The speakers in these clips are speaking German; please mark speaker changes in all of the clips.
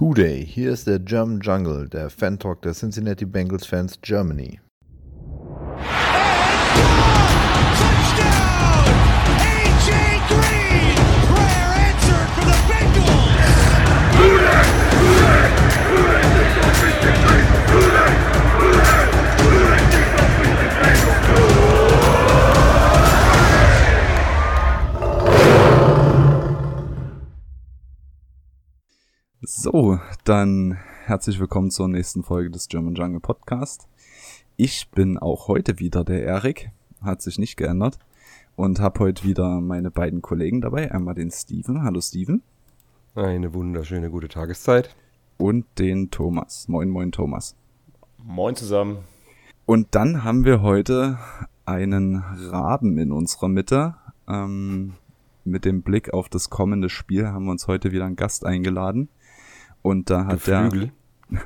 Speaker 1: Hooday, hier ist der German Jungle, der Fan-Talk der Cincinnati Bengals Fans Germany.
Speaker 2: So, dann herzlich willkommen zur nächsten Folge des German Jungle Podcast. Ich bin auch heute wieder der Erik, hat sich nicht geändert und habe heute wieder meine beiden Kollegen dabei. Einmal den Steven. Hallo Steven.
Speaker 3: Eine wunderschöne gute Tageszeit.
Speaker 2: Und den Thomas. Moin, moin Thomas.
Speaker 4: Moin zusammen.
Speaker 2: Und dann haben wir heute einen Raben in unserer Mitte. Ähm, mit dem Blick auf das kommende Spiel haben wir uns heute wieder einen Gast eingeladen. Und da hat
Speaker 3: Geflügel.
Speaker 2: der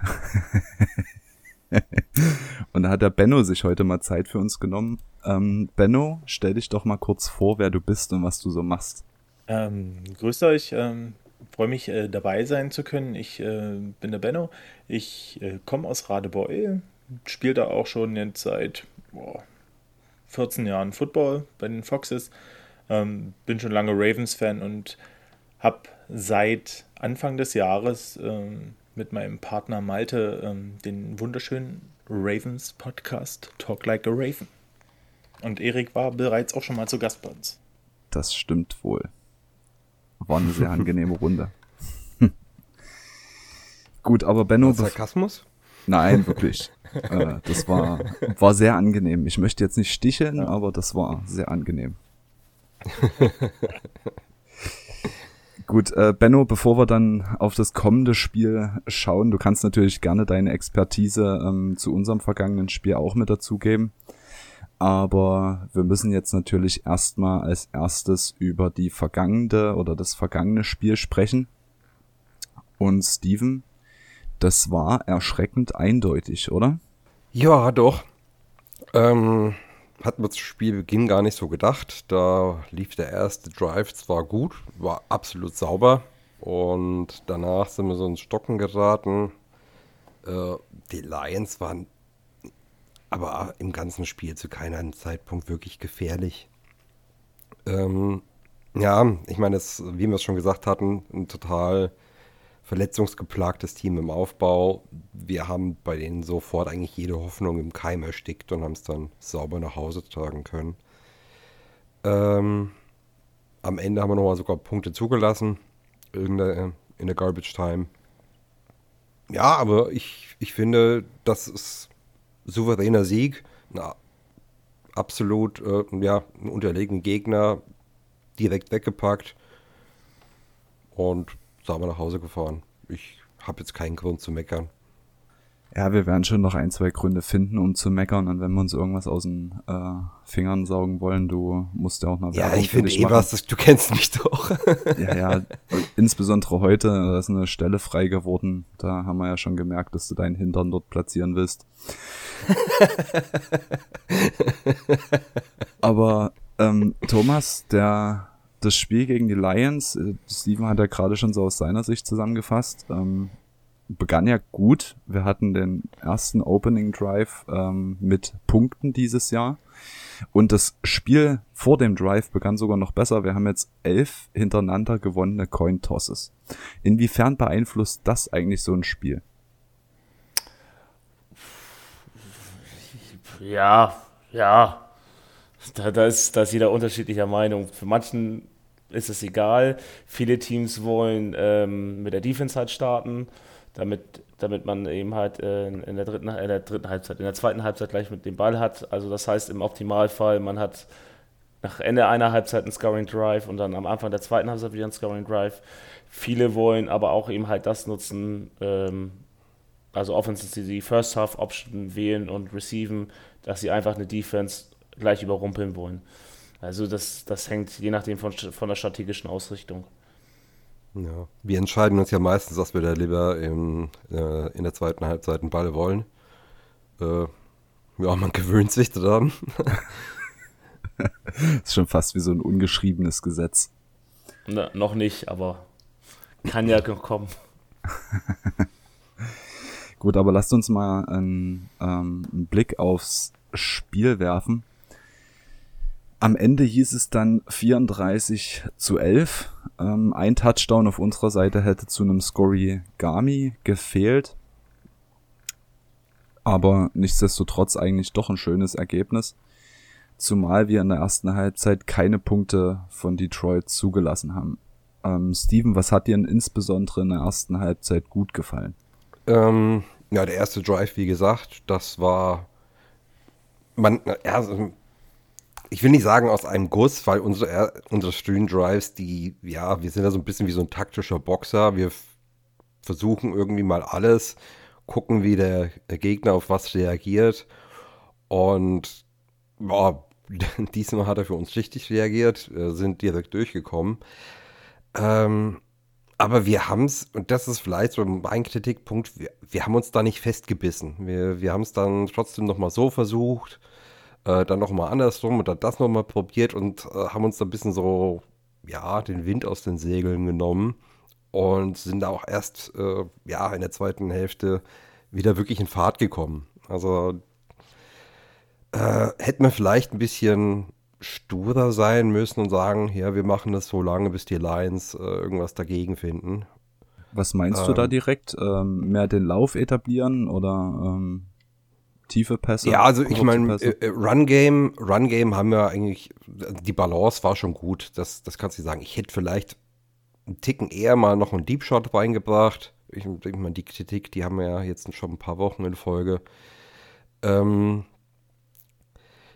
Speaker 2: und da hat der Benno sich heute mal Zeit für uns genommen. Ähm, Benno, stell dich doch mal kurz vor, wer du bist und was du so machst.
Speaker 4: Ähm, grüßt euch, ähm, freue mich äh, dabei sein zu können. Ich äh, bin der Benno. Ich äh, komme aus Radebeul, spiele da auch schon jetzt seit boah, 14 Jahren Football bei den Foxes. Ähm, bin schon lange Ravens-Fan und habe seit Anfang des Jahres ähm, mit meinem Partner Malte ähm, den wunderschönen Ravens Podcast Talk Like a Raven. Und Erik war bereits auch schon mal zu Gast bei uns.
Speaker 2: Das stimmt wohl. War eine sehr angenehme Runde. Gut, aber Benno. Sarkasmus? Nein, wirklich. äh, das war, war sehr angenehm. Ich möchte jetzt nicht sticheln, aber das war sehr angenehm. Gut, äh, Benno, bevor wir dann auf das kommende Spiel schauen, du kannst natürlich gerne deine Expertise ähm, zu unserem vergangenen Spiel auch mit dazugeben. Aber wir müssen jetzt natürlich erstmal als erstes über die vergangene oder das vergangene Spiel sprechen. Und Steven, das war erschreckend eindeutig, oder?
Speaker 3: Ja, doch. Ähm, hat man zu Spielbeginn gar nicht so gedacht. Da lief der erste Drive zwar gut, war absolut sauber. Und danach sind wir so ins Stocken geraten. Äh, die Lions waren aber im ganzen Spiel zu keinem Zeitpunkt wirklich gefährlich. Ähm, ja, ich meine, wie wir es schon gesagt hatten, ein total verletzungsgeplagtes Team im Aufbau. Wir haben bei denen sofort eigentlich jede Hoffnung im Keim erstickt und haben es dann sauber nach Hause tragen können. Ähm, am Ende haben wir nochmal sogar Punkte zugelassen in der, in der Garbage Time. Ja, aber ich, ich finde, das ist souveräner Sieg. Na, absolut, äh, ja, einen unterlegenen Gegner direkt weggepackt. Und sauber nach Hause gefahren. Ich habe jetzt keinen Grund zu meckern.
Speaker 2: Ja, wir werden schon noch ein, zwei Gründe finden, um zu meckern. Und wenn wir uns irgendwas aus den äh, Fingern saugen wollen, du musst ja auch noch
Speaker 3: Ja, Werbung ich finde eh was, das, du kennst mich doch.
Speaker 2: ja, ja, insbesondere heute, da ist eine Stelle frei geworden. Da haben wir ja schon gemerkt, dass du deinen Hintern dort platzieren willst. Aber ähm, Thomas, der das Spiel gegen die Lions, äh, Steven hat ja gerade schon so aus seiner Sicht zusammengefasst, ähm, begann ja gut. Wir hatten den ersten Opening Drive ähm, mit Punkten dieses Jahr. Und das Spiel vor dem Drive begann sogar noch besser. Wir haben jetzt elf hintereinander gewonnene Coin Tosses. Inwiefern beeinflusst das eigentlich so ein Spiel?
Speaker 4: Ja, ja. Da, da, ist, da ist jeder unterschiedlicher Meinung. Für manchen ist es egal. Viele Teams wollen ähm, mit der Defense halt starten, damit, damit man eben halt äh, in, der dritten, in der dritten Halbzeit, in der zweiten Halbzeit gleich mit dem Ball hat. Also das heißt im Optimalfall, man hat nach Ende einer Halbzeit einen Scoring Drive und dann am Anfang der zweiten Halbzeit wieder einen Scoring Drive. Viele wollen aber auch eben halt das nutzen, ähm, also Offenses, die die First Half Option wählen und receiven, dass sie einfach eine Defense gleich überrumpeln wollen. Also das, das hängt je nachdem von, von der strategischen Ausrichtung.
Speaker 3: Ja, wir entscheiden uns ja meistens, dass wir da lieber im, äh, in der zweiten Halbzeit einen Ball wollen. Äh, ja, man gewöhnt sich daran.
Speaker 2: das ist schon fast wie so ein ungeschriebenes Gesetz.
Speaker 4: Na, noch nicht, aber kann ja noch kommen.
Speaker 2: Gut, aber lasst uns mal einen, ähm, einen Blick aufs Spiel werfen. Am Ende hieß es dann 34 zu 11. Ähm, ein Touchdown auf unserer Seite hätte zu einem Scorigami gefehlt. Aber nichtsdestotrotz eigentlich doch ein schönes Ergebnis. Zumal wir in der ersten Halbzeit keine Punkte von Detroit zugelassen haben. Ähm, Steven, was hat dir denn insbesondere in der ersten Halbzeit gut gefallen?
Speaker 3: Ähm, ja, der erste Drive, wie gesagt, das war. Man, ja, ich will nicht sagen aus einem Guss, weil unsere, unsere Stream Drives, die, ja, wir sind da so ein bisschen wie so ein taktischer Boxer. Wir versuchen irgendwie mal alles, gucken, wie der, Gegner auf was reagiert. Und boah, diesmal hat er für uns richtig reagiert, sind direkt durchgekommen. Ähm, aber wir haben es, und das ist vielleicht so mein Kritikpunkt, wir, wir haben uns da nicht festgebissen. Wir, wir haben es dann trotzdem nochmal so versucht, äh, dann nochmal andersrum und dann das nochmal probiert und äh, haben uns da ein bisschen so, ja, den Wind aus den Segeln genommen und sind da auch erst, äh, ja, in der zweiten Hälfte wieder wirklich in Fahrt gekommen. Also äh, hätten wir vielleicht ein bisschen sturer sein müssen und sagen, ja, wir machen das so lange, bis die Lions äh, irgendwas dagegen finden.
Speaker 2: Was meinst ähm, du da ähm. direkt? Ähm, mehr den Lauf etablieren oder ähm, tiefe Pässe?
Speaker 3: Ja, also ich meine, äh, Run Game, Run Game haben wir eigentlich, die Balance war schon gut. Das, das kannst du sagen. Ich hätte vielleicht einen Ticken eher mal noch einen Deep Shot reingebracht. Ich denke mal, die Kritik, die haben wir ja jetzt schon ein paar Wochen in Folge. Ähm,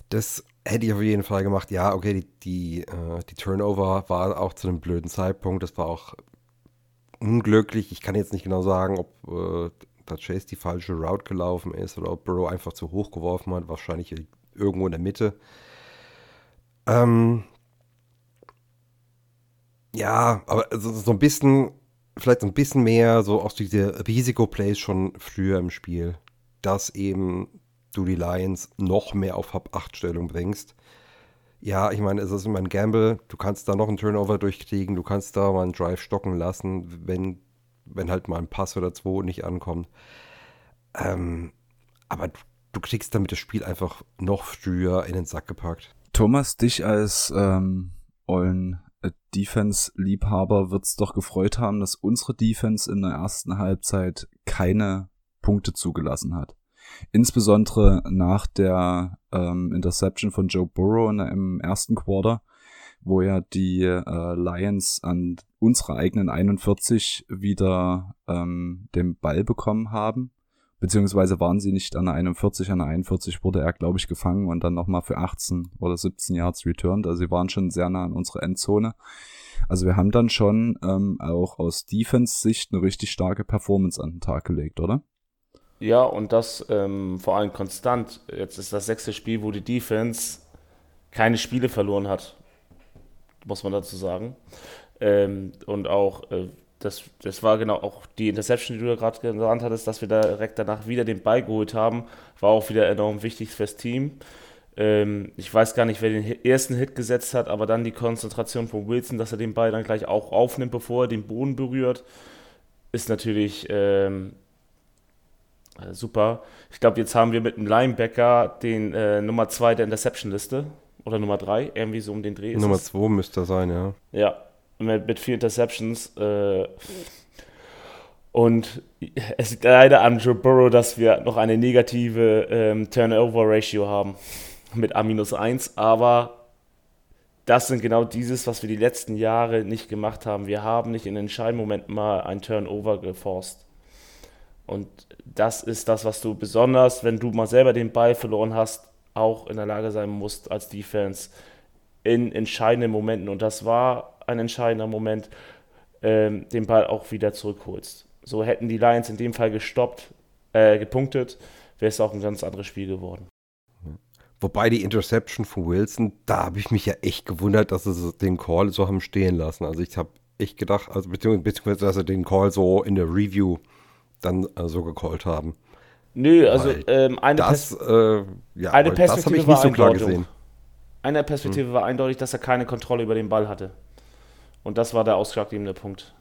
Speaker 3: das hätte ich auf jeden Fall gemacht. Ja, okay, die, die, äh, die Turnover war auch zu einem blöden Zeitpunkt. Das war auch unglücklich. Ich kann jetzt nicht genau sagen, ob äh, da Chase die falsche Route gelaufen ist oder ob Burrow einfach zu hoch geworfen hat. Wahrscheinlich irgendwo in der Mitte. Ähm, ja, aber so, so ein bisschen, vielleicht so ein bisschen mehr so aus diese Risikoplays schon früher im Spiel. Dass eben du die Lions noch mehr auf Hab-8-Stellung bringst. Ja, ich meine, es ist immer ein Gamble. Du kannst da noch einen Turnover durchkriegen, du kannst da mal einen Drive stocken lassen, wenn, wenn halt mal ein Pass oder zwei nicht ankommt. Ähm, aber du, du kriegst damit das Spiel einfach noch früher in den Sack gepackt.
Speaker 2: Thomas, dich als ähm, ollen äh, Defense-Liebhaber wird es doch gefreut haben, dass unsere Defense in der ersten Halbzeit keine Punkte zugelassen hat. Insbesondere nach der ähm, Interception von Joe Burrow im ersten Quarter, wo ja die äh, Lions an unserer eigenen 41 wieder ähm, den Ball bekommen haben. Beziehungsweise waren sie nicht an der 41, an der 41 wurde er, glaube ich, gefangen und dann nochmal für 18 oder 17 Yards returned. Also sie waren schon sehr nah an unserer Endzone. Also wir haben dann schon ähm, auch aus Defense-Sicht eine richtig starke Performance an den Tag gelegt, oder?
Speaker 4: Ja, und das ähm, vor allem konstant. Jetzt ist das sechste Spiel, wo die Defense keine Spiele verloren hat, muss man dazu sagen. Ähm, und auch, äh, das, das war genau auch die Interception, die du gerade genannt hattest, dass wir da direkt danach wieder den Ball geholt haben, war auch wieder enorm wichtig fürs Team. Ähm, ich weiß gar nicht, wer den ersten Hit gesetzt hat, aber dann die Konzentration von Wilson, dass er den Ball dann gleich auch aufnimmt, bevor er den Boden berührt, ist natürlich ähm, äh, super. Ich glaube, jetzt haben wir mit dem Linebacker den äh, Nummer 2 der Interception-Liste. Oder Nummer 3, irgendwie so um den Dreh.
Speaker 3: Nummer 2 müsste sein, ja.
Speaker 4: Ja, mit, mit vier Interceptions. Äh, und es liegt leider an Joe Burrow, dass wir noch eine negative ähm, Turnover-Ratio haben mit A-1. Aber das sind genau dieses, was wir die letzten Jahre nicht gemacht haben. Wir haben nicht in entscheidenden Momenten mal ein Turnover geforst. Und das ist das, was du besonders, wenn du mal selber den Ball verloren hast, auch in der Lage sein musst als Defense in entscheidenden Momenten. Und das war ein entscheidender Moment, ähm, den Ball auch wieder zurückholst. So hätten die Lions in dem Fall gestoppt, äh, gepunktet, wäre es auch ein ganz anderes Spiel geworden.
Speaker 3: Wobei die Interception von Wilson, da habe ich mich ja echt gewundert, dass sie den Call so haben stehen lassen. Also ich habe echt gedacht, also beziehungsweise dass sie den Call so in der Review dann äh, so gecallt haben.
Speaker 4: Nö, also ähm, eine,
Speaker 3: das, Pers äh, ja,
Speaker 4: eine Perspektive nicht so gesehen. Eine Perspektive hm. war eindeutig, dass er keine Kontrolle über den Ball hatte. Und das war der ausschlaggebende Punkt.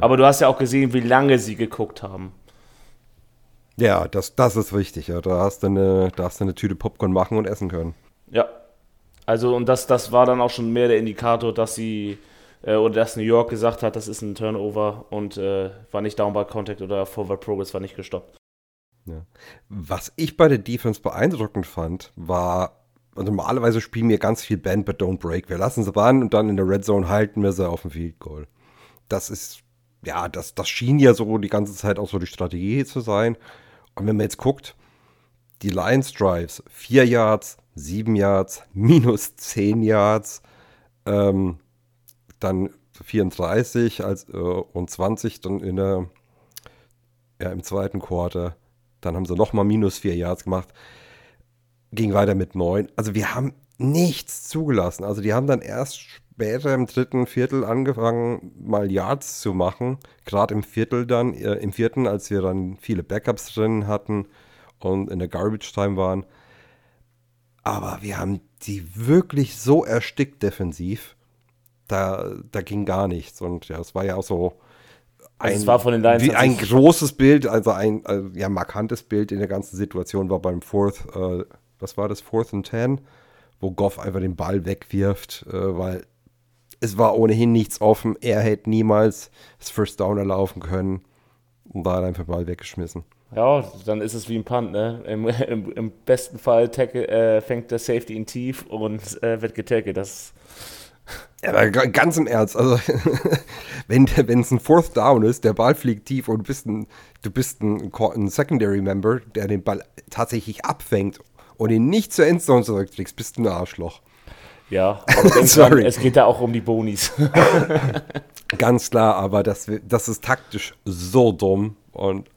Speaker 4: Aber du hast ja auch gesehen, wie lange sie geguckt haben.
Speaker 3: Ja, das, das ist wichtig. Ja. Da, hast du eine, da hast du eine Tüte Popcorn machen und essen können.
Speaker 4: Ja. Also, und das, das war dann auch schon mehr der Indikator, dass sie, äh, oder dass New York gesagt hat, das ist ein Turnover und äh, war nicht Down by Contact oder Forward Progress war nicht gestoppt.
Speaker 3: Ja. Was ich bei der Defense beeindruckend fand, war, also normalerweise spielen wir ganz viel Band, but don't break. Wir lassen sie ran und dann in der Red Zone halten wir sie auf dem Field Goal. Das ist, ja, das, das schien ja so die ganze Zeit auch so die Strategie zu sein. Und wenn man jetzt guckt, die Lions Drives, 4 Yards, 7 Yards, minus 10 Yards, ähm, dann 34 als, äh, und 20 dann in der, ja, im zweiten Quarter. Dann haben sie nochmal minus 4 Yards gemacht. Ging weiter mit 9. Also wir haben nichts zugelassen. Also die haben dann erst später im dritten Viertel angefangen, mal Yards zu machen. Gerade im Viertel dann, äh, im vierten, als wir dann viele Backups drin hatten und in der Garbage Time waren. Aber wir haben die wirklich so erstickt defensiv. Da, da ging gar nichts. Und ja, es war ja auch so
Speaker 4: ein, also es war von den Lions
Speaker 3: wie ein großes Bild, also ein also, ja, markantes Bild in der ganzen Situation war beim Fourth, äh, was war das, Fourth and Ten, wo Goff einfach den Ball wegwirft, äh, weil es war ohnehin nichts offen. Er hätte niemals das First Down erlaufen können und da hat einfach Ball weggeschmissen.
Speaker 4: Ja, dann ist es wie ein Punt, ne? Im, im, im besten Fall tackle, äh, fängt der Safety ihn tief und äh, wird getackelt. Das
Speaker 3: aber ganz im Ernst, also wenn es ein Fourth Down ist, der Ball fliegt tief und du bist ein, du bist ein, ein Secondary Member, der den Ball tatsächlich abfängt und ihn nicht zur Endzone zurückträgst, bist du ein Arschloch.
Speaker 4: Ja, Sorry. es geht da auch um die Bonis.
Speaker 3: Ganz klar, aber das, das ist taktisch so dumm. Und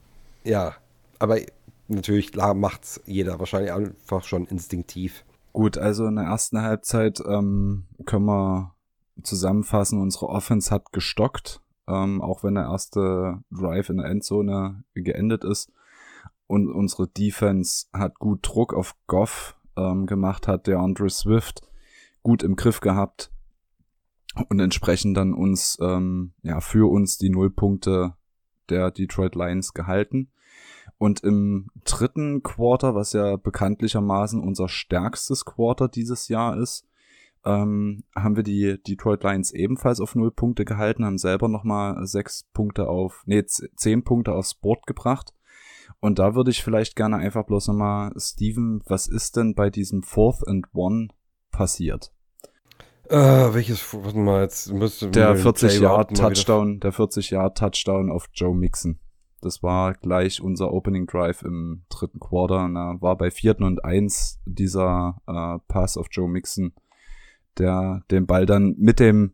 Speaker 3: ja, aber natürlich macht es jeder wahrscheinlich einfach schon instinktiv.
Speaker 2: Gut, also in der ersten Halbzeit ähm, können wir zusammenfassen, unsere Offense hat gestockt, ähm, auch wenn der erste Drive in der Endzone geendet ist. Und unsere Defense hat gut Druck auf Goff ähm, gemacht, hat der Andre Swift gut im Griff gehabt und entsprechend dann uns, ähm, ja, für uns die Nullpunkte der Detroit Lions gehalten. Und im dritten Quarter, was ja bekanntlichermaßen unser stärkstes Quarter dieses Jahr ist, ähm, haben wir die Detroit Lions ebenfalls auf null Punkte gehalten, haben selber nochmal sechs Punkte auf, nee, zehn Punkte aufs Board gebracht. Und da würde ich vielleicht gerne einfach bloß nochmal, Steven, was ist denn bei diesem Fourth and One passiert?
Speaker 3: Uh, welches, warte mal, jetzt müsste
Speaker 2: Der 40 Yard Touchdown, der 40 Yard Touchdown auf Joe Mixon. Das war gleich unser Opening Drive im dritten Quarter. Und da war bei vierten und eins dieser äh, Pass auf Joe Mixon, der den Ball dann mit dem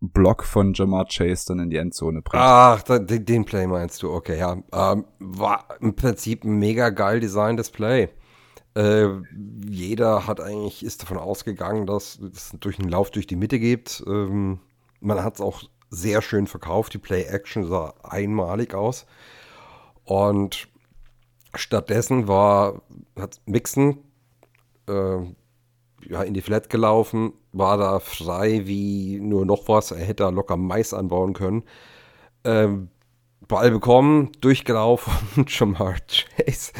Speaker 2: Block von Jamar Chase dann in die Endzone bringt.
Speaker 3: Ach, den, den Play meinst du, okay, ja. Ähm, war im Prinzip ein mega geil designtes Play. Äh, jeder hat eigentlich, ist davon ausgegangen, dass es durch einen Lauf durch die Mitte gibt. Ähm, man hat es auch sehr schön verkauft. Die Play-Action sah einmalig aus. Und stattdessen war, hat Mixon äh, ja, in die Flat gelaufen, war da frei wie nur noch was. Er hätte da locker Mais anbauen können. Ähm, Ball bekommen, durchgelaufen, Jamar Chase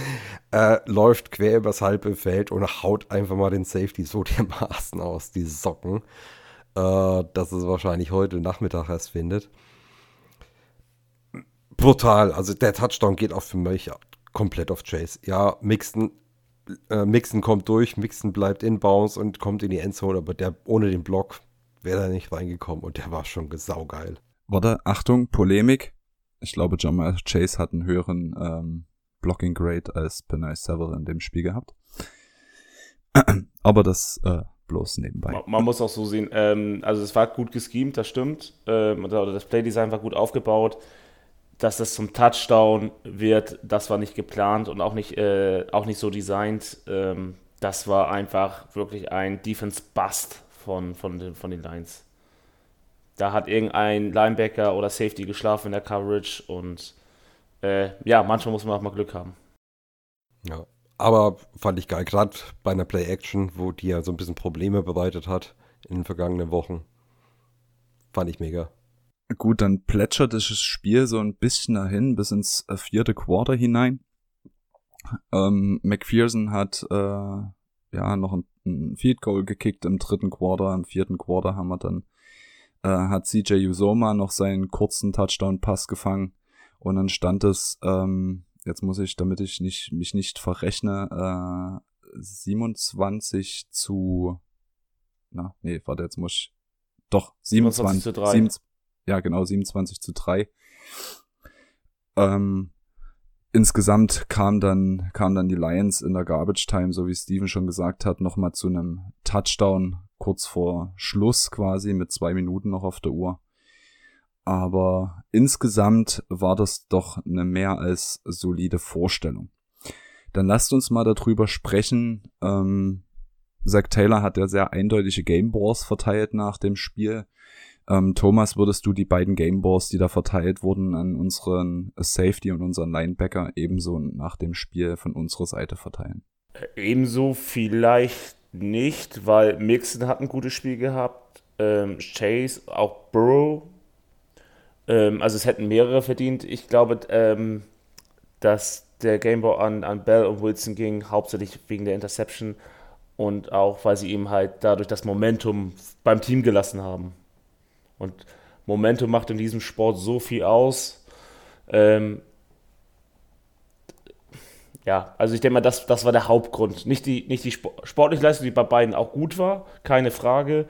Speaker 3: äh, läuft quer übers halbe Feld und haut einfach mal den Safety so dermaßen aus, die Socken, äh, dass es wahrscheinlich heute Nachmittag erst findet. Brutal, also der Touchdown geht auch für mich komplett auf Chase. Ja, Mixon, äh, Mixon kommt durch, Mixon bleibt in Bounce und kommt in die Endzone, aber der ohne den Block wäre da nicht reingekommen und der war schon saugeil.
Speaker 2: Warte, Achtung, Polemik. Ich glaube, Jamal Chase hat einen höheren ähm, Blocking Grade als Penay Seville in dem Spiel gehabt. Aber das äh, bloß nebenbei.
Speaker 4: Man, man, muss auch so sehen, ähm, also es war gut geschemt, das stimmt. Ähm, oder das Playdesign war gut aufgebaut. Dass das zum Touchdown wird, das war nicht geplant und auch nicht, äh, auch nicht so designt. Ähm, das war einfach wirklich ein Defense-Bust von, von, den, von den Lions. Da hat irgendein Linebacker oder Safety geschlafen in der Coverage und äh, ja, manchmal muss man auch mal Glück haben.
Speaker 3: Ja, aber fand ich geil, gerade bei einer Play-Action, wo die ja so ein bisschen Probleme bereitet hat in den vergangenen Wochen. Fand ich mega.
Speaker 2: Gut, dann plätschert das Spiel so ein bisschen dahin bis ins äh, vierte Quarter hinein. Ähm, McPherson hat äh, ja noch ein, ein Field Goal gekickt im dritten Quarter. Im vierten Quarter haben wir dann äh, hat CJ Usoma noch seinen kurzen Touchdown-Pass gefangen und dann stand es, ähm, jetzt muss ich, damit ich nicht, mich nicht verrechne, äh, 27 zu, na, nee, warte, jetzt muss ich, doch, 27, 27 zu 3. 7, ja, genau, 27 zu 3. Ähm, insgesamt kam dann, kam dann die Lions in der Garbage Time, so wie Steven schon gesagt hat, nochmal zu einem Touchdown kurz vor Schluss quasi mit zwei Minuten noch auf der Uhr. Aber insgesamt war das doch eine mehr als solide Vorstellung. Dann lasst uns mal darüber sprechen. Ähm, Zach Taylor hat ja sehr eindeutige Game Balls verteilt nach dem Spiel. Ähm, Thomas, würdest du die beiden Game Balls, die da verteilt wurden, an unseren Safety und unseren Linebacker ebenso nach dem Spiel von unserer Seite verteilen?
Speaker 4: Ebenso vielleicht nicht, weil Mixon hat ein gutes Spiel gehabt. Ähm, Chase, auch Burrow. Ähm, also es hätten mehrere verdient. Ich glaube, ähm, dass der Gameball an, an Bell und Wilson ging, hauptsächlich wegen der Interception und auch, weil sie ihm halt dadurch das Momentum beim Team gelassen haben. Und Momentum macht in diesem Sport so viel aus. Ähm, ja, also ich denke mal, das, das war der Hauptgrund. Nicht die, nicht die sportliche Leistung, die bei beiden auch gut war, keine Frage.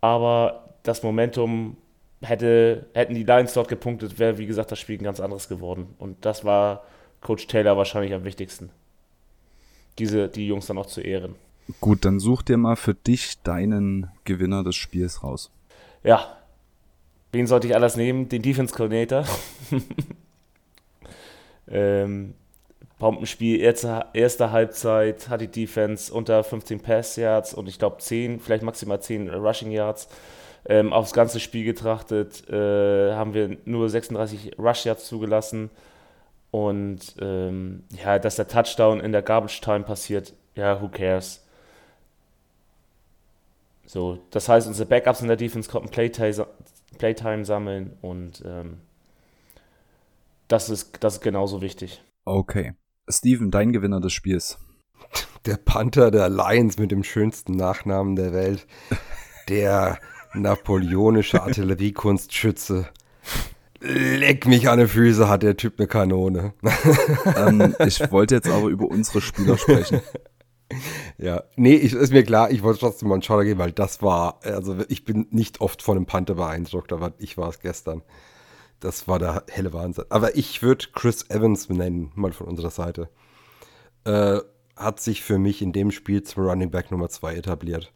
Speaker 4: Aber das Momentum hätte, hätten die Lions dort gepunktet, wäre, wie gesagt, das Spiel ein ganz anderes geworden. Und das war Coach Taylor wahrscheinlich am wichtigsten. Diese, die Jungs dann auch zu ehren.
Speaker 2: Gut, dann such dir mal für dich deinen Gewinner des Spiels raus.
Speaker 4: Ja. Wen sollte ich alles nehmen? Den Defense Coordinator. ähm, Bombenspiel, erste, erste Halbzeit hat die Defense unter 15 Pass Yards und ich glaube 10, vielleicht maximal 10 Rushing Yards. Ähm, aufs ganze Spiel getrachtet äh, haben wir nur 36 Rush Yards zugelassen. Und ähm, ja, dass der Touchdown in der Garbage Time passiert, ja, who cares? So, das heißt, unsere Backups in der Defense konnten Playtime, Playtime sammeln und ähm, das, ist, das ist genauso wichtig.
Speaker 2: Okay. Steven, dein Gewinner des Spiels.
Speaker 3: Der Panther der Lions mit dem schönsten Nachnamen der Welt. Der napoleonische Artilleriekunstschütze. Leck mich an die Füße, hat der Typ eine Kanone.
Speaker 2: ähm, ich wollte jetzt aber über unsere Spieler sprechen.
Speaker 3: Ja, nee, ich, ist mir klar, ich wollte trotzdem mal einen Schauder geben, weil das war, also ich bin nicht oft von einem Panther beeindruckt, aber ich war es gestern. Das war der helle Wahnsinn. Aber ich würde Chris Evans nennen, mal von unserer Seite. Äh, hat sich für mich in dem Spiel zum Running Back Nummer 2 etabliert.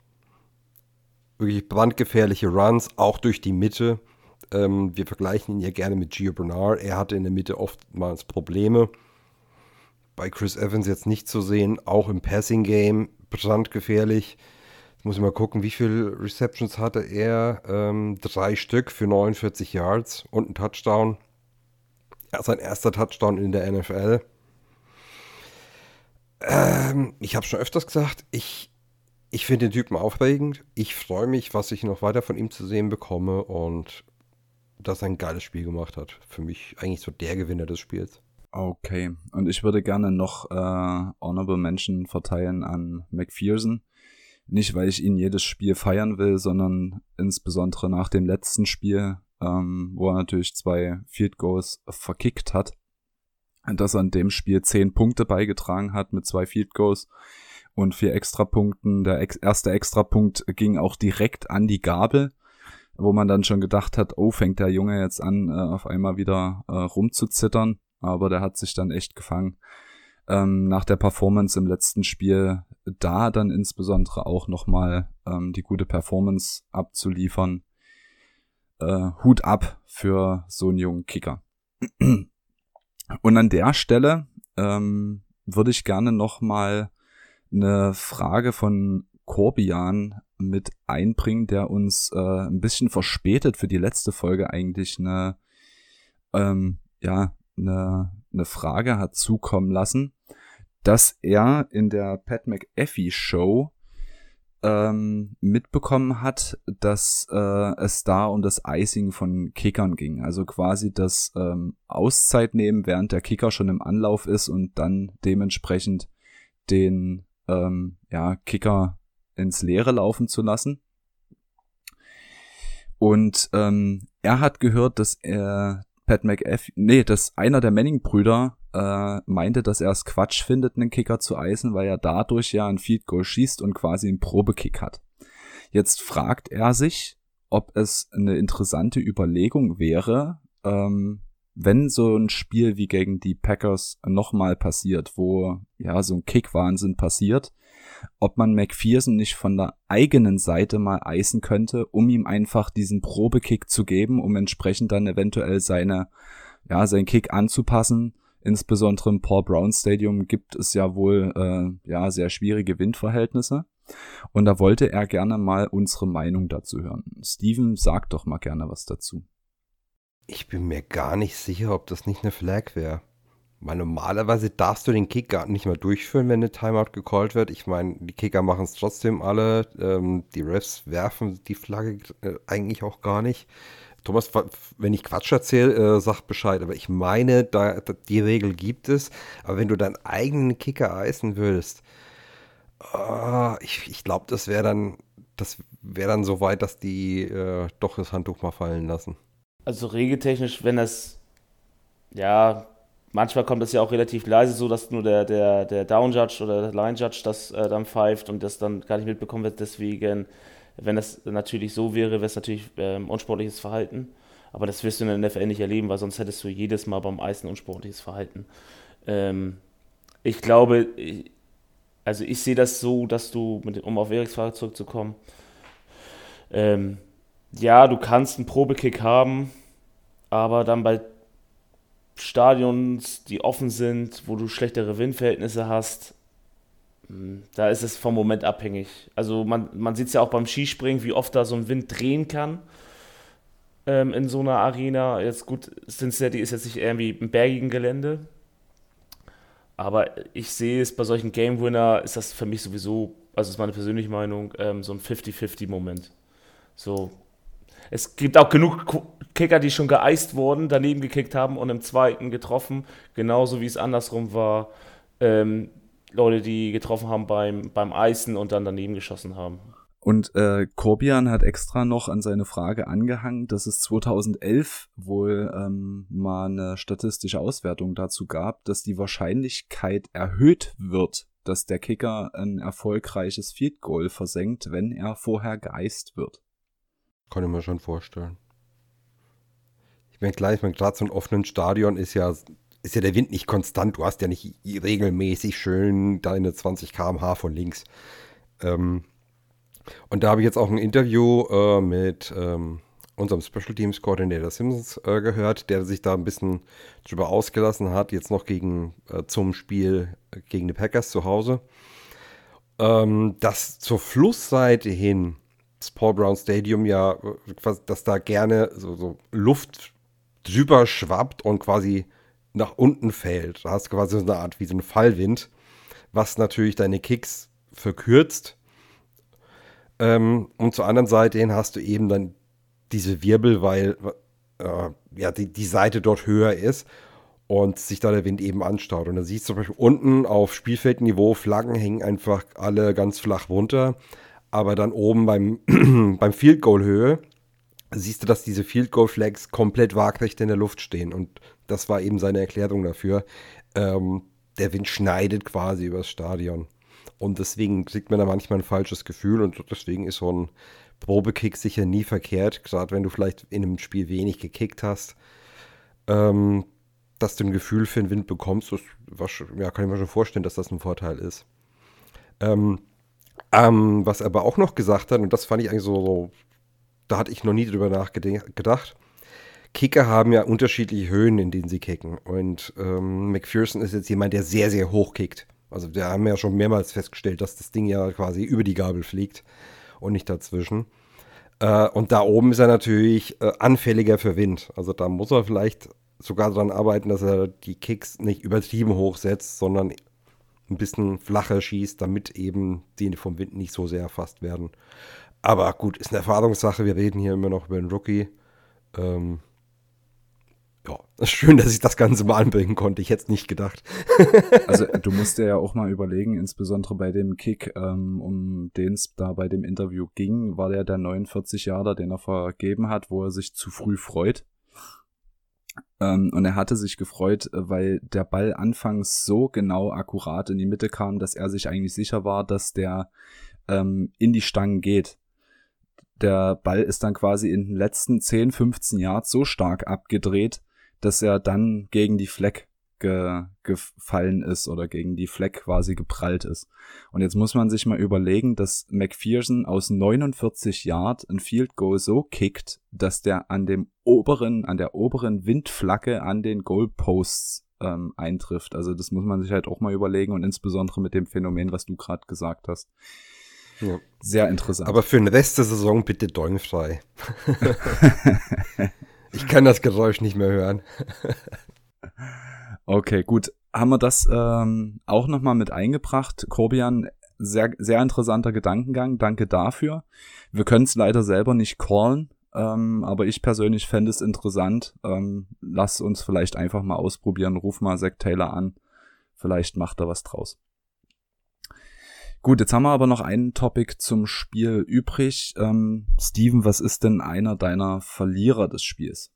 Speaker 3: Wirklich brandgefährliche Runs, auch durch die Mitte. Ähm, wir vergleichen ihn ja gerne mit Gio Bernard. Er hatte in der Mitte oftmals Probleme. Bei Chris Evans jetzt nicht zu sehen, auch im Passing Game brandgefährlich. Jetzt muss ich mal gucken, wie viele Receptions hatte er? Ähm, drei Stück für 49 Yards und ein Touchdown. Ja, sein erster Touchdown in der NFL. Ähm, ich habe schon öfters gesagt, ich, ich finde den Typen aufregend. Ich freue mich, was ich noch weiter von ihm zu sehen bekomme und dass er ein geiles Spiel gemacht hat. Für mich eigentlich so der Gewinner des Spiels.
Speaker 2: Okay, und ich würde gerne noch äh, Honorable Mention verteilen an McPherson. Nicht, weil ich ihn jedes Spiel feiern will, sondern insbesondere nach dem letzten Spiel, ähm, wo er natürlich zwei Field Goals verkickt hat. Dass er in dem Spiel zehn Punkte beigetragen hat mit zwei Field Goals und vier Extrapunkten. Der ex erste Extrapunkt ging auch direkt an die Gabel wo man dann schon gedacht hat, oh, fängt der Junge jetzt an, äh, auf einmal wieder äh, rumzuzittern aber der hat sich dann echt gefangen. Ähm, nach der Performance im letzten Spiel da dann insbesondere auch nochmal ähm, die gute Performance abzuliefern. Äh, Hut ab für so einen jungen Kicker. Und an der Stelle ähm, würde ich gerne nochmal eine Frage von Corbian mit einbringen, der uns äh, ein bisschen verspätet für die letzte Folge eigentlich eine ähm, ja eine, eine Frage hat zukommen lassen, dass er in der Pat McAfee Show ähm, mitbekommen hat, dass äh, es da um das Icing von Kickern ging. Also quasi das ähm, Auszeit nehmen, während der Kicker schon im Anlauf ist und dann dementsprechend den ähm, ja, Kicker ins Leere laufen zu lassen. Und ähm, er hat gehört, dass er Pat McAfee, nee, dass einer der Manning-Brüder äh, meinte, dass er es Quatsch findet, einen Kicker zu eisen, weil er dadurch ja ein Field Goal schießt und quasi einen Probekick hat. Jetzt fragt er sich, ob es eine interessante Überlegung wäre, ähm, wenn so ein Spiel wie gegen die Packers nochmal passiert, wo ja so ein Kick-Wahnsinn passiert, ob man McPherson nicht von der eigenen Seite mal eisen könnte, um ihm einfach diesen Probekick zu geben, um entsprechend dann eventuell seine, ja, seinen Kick anzupassen. Insbesondere im Paul Brown Stadium gibt es ja wohl, äh, ja, sehr schwierige Windverhältnisse. Und da wollte er gerne mal unsere Meinung dazu hören. Steven, sag doch mal gerne was dazu.
Speaker 3: Ich bin mir gar nicht sicher, ob das nicht eine Flag wäre. Weil normalerweise darfst du den Kick gar nicht mehr durchführen, wenn eine Timeout gecallt wird. Ich meine, die Kicker machen es trotzdem alle. Ähm, die Refs werfen die Flagge äh, eigentlich auch gar nicht. Thomas, wenn ich Quatsch erzähle, äh, sag Bescheid. Aber ich meine, da, da, die Regel gibt es. Aber wenn du deinen eigenen Kicker eisen würdest, äh, ich, ich glaube, das wäre dann, das wäre dann so weit, dass die äh, doch das Handtuch mal fallen lassen.
Speaker 4: Also regeltechnisch, wenn das ja manchmal kommt das ja auch relativ leise, so dass nur der, der, der Down Judge oder der Line Judge das äh, dann pfeift und das dann gar nicht mitbekommen wird. Deswegen, wenn das natürlich so wäre, wäre es natürlich ähm, unsportliches Verhalten. Aber das wirst du in der NFL nicht erleben, weil sonst hättest du jedes Mal beim Eisen unsportliches Verhalten. Ähm, ich glaube, also ich sehe das so, dass du, mit, um auf Eriks Frage zurückzukommen, ähm, ja, du kannst einen Probekick haben, aber dann bei Stadions, die offen sind, wo du schlechtere Windverhältnisse hast, hm, da ist es vom Moment abhängig. Also man, man sieht es ja auch beim Skispringen, wie oft da so ein Wind drehen kann ähm, in so einer Arena. Jetzt gut, Cincinnati ist jetzt nicht irgendwie im bergigen Gelände, aber ich sehe es bei solchen Game Winner, ist das für mich sowieso, also ist meine persönliche Meinung, ähm, so ein 50-50-Moment. So, es gibt auch genug Kicker, die schon geeist wurden, daneben gekickt haben und im zweiten getroffen. Genauso wie es andersrum war. Ähm, Leute, die getroffen haben beim, beim Eisen und dann daneben geschossen haben.
Speaker 2: Und äh, Corbian hat extra noch an seine Frage angehangen, dass es 2011 wohl ähm, mal eine statistische Auswertung dazu gab, dass die Wahrscheinlichkeit erhöht wird, dass der Kicker ein erfolgreiches Field Goal versenkt, wenn er vorher geeist wird.
Speaker 3: Kann ich mir schon vorstellen. Ich meine, klar, ich meine, gerade so ein offenen Stadion ist ja, ist ja der Wind nicht konstant. Du hast ja nicht regelmäßig schön deine 20 km/h von links. Ähm, und da habe ich jetzt auch ein Interview äh, mit ähm, unserem Special Teams Coordinator Simpsons äh, gehört, der sich da ein bisschen drüber ausgelassen hat, jetzt noch gegen äh, zum Spiel gegen die Packers zu Hause. Ähm, dass zur Flussseite hin das Paul Brown Stadium ja, dass da gerne so, so Luft drüber schwappt und quasi nach unten fällt. Da hast du quasi so eine Art wie so ein Fallwind, was natürlich deine Kicks verkürzt. Ähm, und zur anderen Seite hin hast du eben dann diese Wirbel, weil äh, ja, die, die Seite dort höher ist und sich da der Wind eben anstaut. Und dann siehst du zum Beispiel unten auf Spielfeldniveau, Flaggen hängen einfach alle ganz flach runter aber dann oben beim, beim Field Goal Höhe siehst du, dass diese Field Goal Flags komplett waagrecht in der Luft stehen. Und das war eben seine Erklärung dafür. Ähm, der Wind schneidet quasi übers Stadion. Und deswegen kriegt man da manchmal ein falsches Gefühl und deswegen ist so ein Probekick sicher nie verkehrt, gerade wenn du vielleicht in einem Spiel wenig gekickt hast. Ähm, dass du ein Gefühl für den Wind bekommst, das, was, ja, kann ich mir schon vorstellen, dass das ein Vorteil ist. Ähm, ähm, was er aber auch noch gesagt hat, und das fand ich eigentlich so, so da hatte ich noch nie drüber nachgedacht. Kicker haben ja unterschiedliche Höhen, in denen sie kicken. Und ähm, McPherson ist jetzt jemand, der sehr, sehr hoch kickt. Also wir haben ja schon mehrmals festgestellt, dass das Ding ja quasi über die Gabel fliegt und nicht dazwischen. Äh, und da oben ist er natürlich äh, anfälliger für Wind. Also da muss er vielleicht sogar daran arbeiten, dass er die Kicks nicht übertrieben hoch setzt, sondern ein bisschen flacher schießt, damit eben die vom Wind nicht so sehr erfasst werden. Aber gut, ist eine Erfahrungssache. Wir reden hier immer noch über einen Rookie. Ähm, ja, schön, dass ich das Ganze mal anbringen konnte. Ich hätte es nicht gedacht.
Speaker 2: also du musst dir ja auch mal überlegen, insbesondere bei dem Kick, ähm, um den es da bei dem Interview ging, war der der 49 Jahre, den er vergeben hat, wo er sich zu früh freut. Ähm, und er hatte sich gefreut, weil der Ball anfangs so genau akkurat in die Mitte kam, dass er sich eigentlich sicher war, dass der ähm, in die Stangen geht. Der Ball ist dann quasi in den letzten 10, 15 Yards so stark abgedreht, dass er dann gegen die Fleck ge gefallen ist oder gegen die Fleck quasi geprallt ist. Und jetzt muss man sich mal überlegen, dass McPherson aus 49 Yard ein Field Goal so kickt, dass der an dem oberen, an der oberen Windflagge an den Goalposts ähm, eintrifft. Also das muss man sich halt auch mal überlegen und insbesondere mit dem Phänomen, was du gerade gesagt hast. Ja. Sehr interessant.
Speaker 3: Aber für den Rest der Saison bitte däumfrei. Ich kann das Geräusch nicht mehr hören.
Speaker 2: okay, gut. Haben wir das ähm, auch nochmal mit eingebracht? Corbian, sehr, sehr interessanter Gedankengang. Danke dafür. Wir können es leider selber nicht callen, ähm, aber ich persönlich fände es interessant. Ähm, lass uns vielleicht einfach mal ausprobieren. Ruf mal Zack Taylor an. Vielleicht macht er was draus. Gut, jetzt haben wir aber noch ein Topic zum Spiel übrig. Ähm, Steven, was ist denn einer deiner Verlierer des Spiels?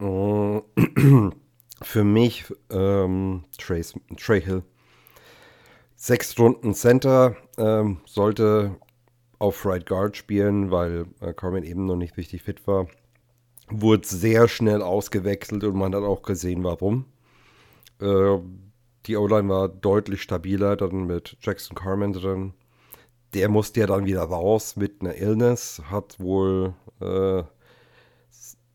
Speaker 3: Für mich ähm, Trace, Trey Hill. Sechs Runden Center ähm, sollte auf Right Guard spielen, weil äh, Carmen eben noch nicht richtig fit war. Wurde sehr schnell ausgewechselt und man hat auch gesehen, warum. Äh, die O-Line war deutlich stabiler, dann mit Jackson Carmen drin. Der musste ja dann wieder raus mit einer Illness, hat wohl äh,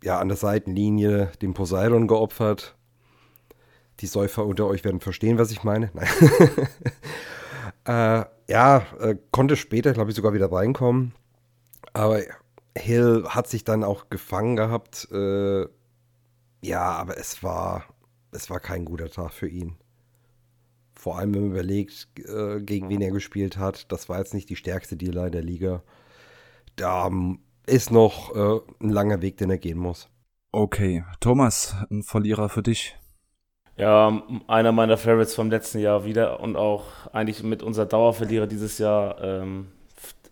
Speaker 3: ja an der Seitenlinie den Poseidon geopfert. Die Säufer unter euch werden verstehen, was ich meine. äh, ja, äh, konnte später, glaube ich, sogar wieder reinkommen. Aber Hill hat sich dann auch gefangen gehabt. Äh, ja, aber es war, es war kein guter Tag für ihn. Vor allem, wenn man überlegt, äh, gegen wen er gespielt hat. Das war jetzt nicht die stärkste D-Line der Liga. Da ist noch äh, ein langer Weg, den er gehen muss.
Speaker 2: Okay, Thomas, ein Verlierer für dich.
Speaker 4: Ja, einer meiner Favorites vom letzten Jahr wieder und auch eigentlich mit unser Dauerverlierer dieses Jahr, ähm,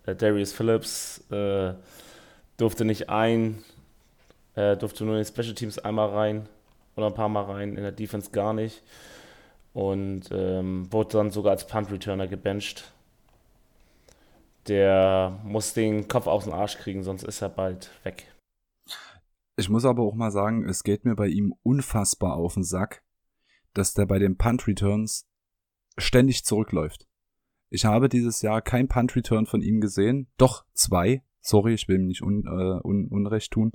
Speaker 4: Darius Phillips, äh, durfte nicht ein, äh, durfte nur in die Special Teams einmal rein oder ein paar Mal rein, in der Defense gar nicht und ähm, wurde dann sogar als Punt-Returner gebencht. Der muss den Kopf aus dem Arsch kriegen, sonst ist er bald weg.
Speaker 2: Ich muss aber auch mal sagen, es geht mir bei ihm unfassbar auf den Sack, dass der bei den Punt-Returns ständig zurückläuft. Ich habe dieses Jahr kein Punt-Return von ihm gesehen. Doch, zwei. Sorry, ich will ihm nicht un, äh, un, Unrecht tun.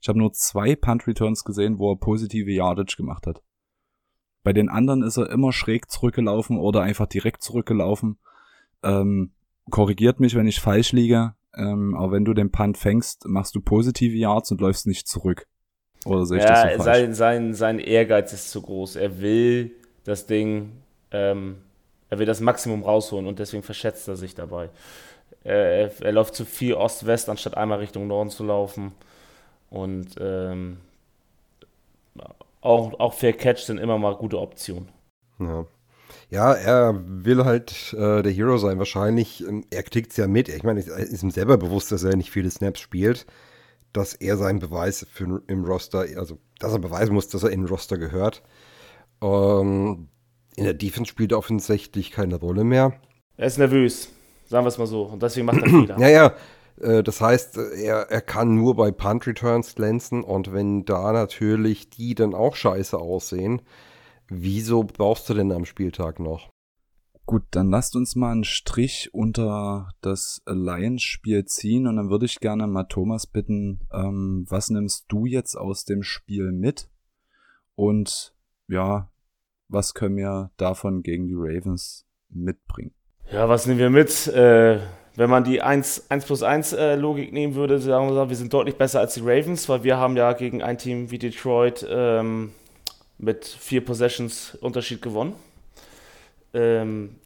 Speaker 2: Ich habe nur zwei Punt-Returns gesehen, wo er positive Yardage gemacht hat. Bei den anderen ist er immer schräg zurückgelaufen oder einfach direkt zurückgelaufen. Ähm, korrigiert mich, wenn ich falsch liege. Ähm, aber wenn du den Punt fängst, machst du positive Yards und läufst nicht zurück.
Speaker 4: Oder sehe ich ja, das so falsch? Sein, sein, sein Ehrgeiz ist zu groß. Er will das Ding, ähm, er will das Maximum rausholen und deswegen verschätzt er sich dabei. Er, er, läuft zu viel Ost-West, anstatt einmal Richtung Norden zu laufen. Und ähm, auch, auch Fair Catch sind immer mal gute Optionen.
Speaker 3: Ja. Ja, er will halt äh, der Hero sein. Wahrscheinlich, ähm, er kriegt es ja mit. Ich meine, es ist ihm selber bewusst, dass er nicht viele Snaps spielt. Dass er seinen Beweis für, im Roster, also dass er beweisen muss, dass er in den Roster gehört. Ähm, in der Defense spielt er offensichtlich keine Rolle mehr.
Speaker 4: Er ist nervös, sagen wir es mal so. Und deswegen macht er Fehler.
Speaker 3: ja, ja, äh, das heißt, er, er kann nur bei Punt Returns glänzen und wenn da natürlich die dann auch scheiße aussehen, wieso brauchst du denn am Spieltag noch?
Speaker 2: Gut, dann lasst uns mal einen Strich unter das Alliance-Spiel ziehen und dann würde ich gerne mal Thomas bitten, ähm, was nimmst du jetzt aus dem Spiel mit? Und ja, was können wir davon gegen die Ravens mitbringen?
Speaker 4: Ja, was nehmen wir mit? Äh, wenn man die 1, 1 plus 1 äh, Logik nehmen würde, sagen wir, wir sind deutlich besser als die Ravens, weil wir haben ja gegen ein Team wie Detroit ähm, mit vier Possessions Unterschied gewonnen. Ähm,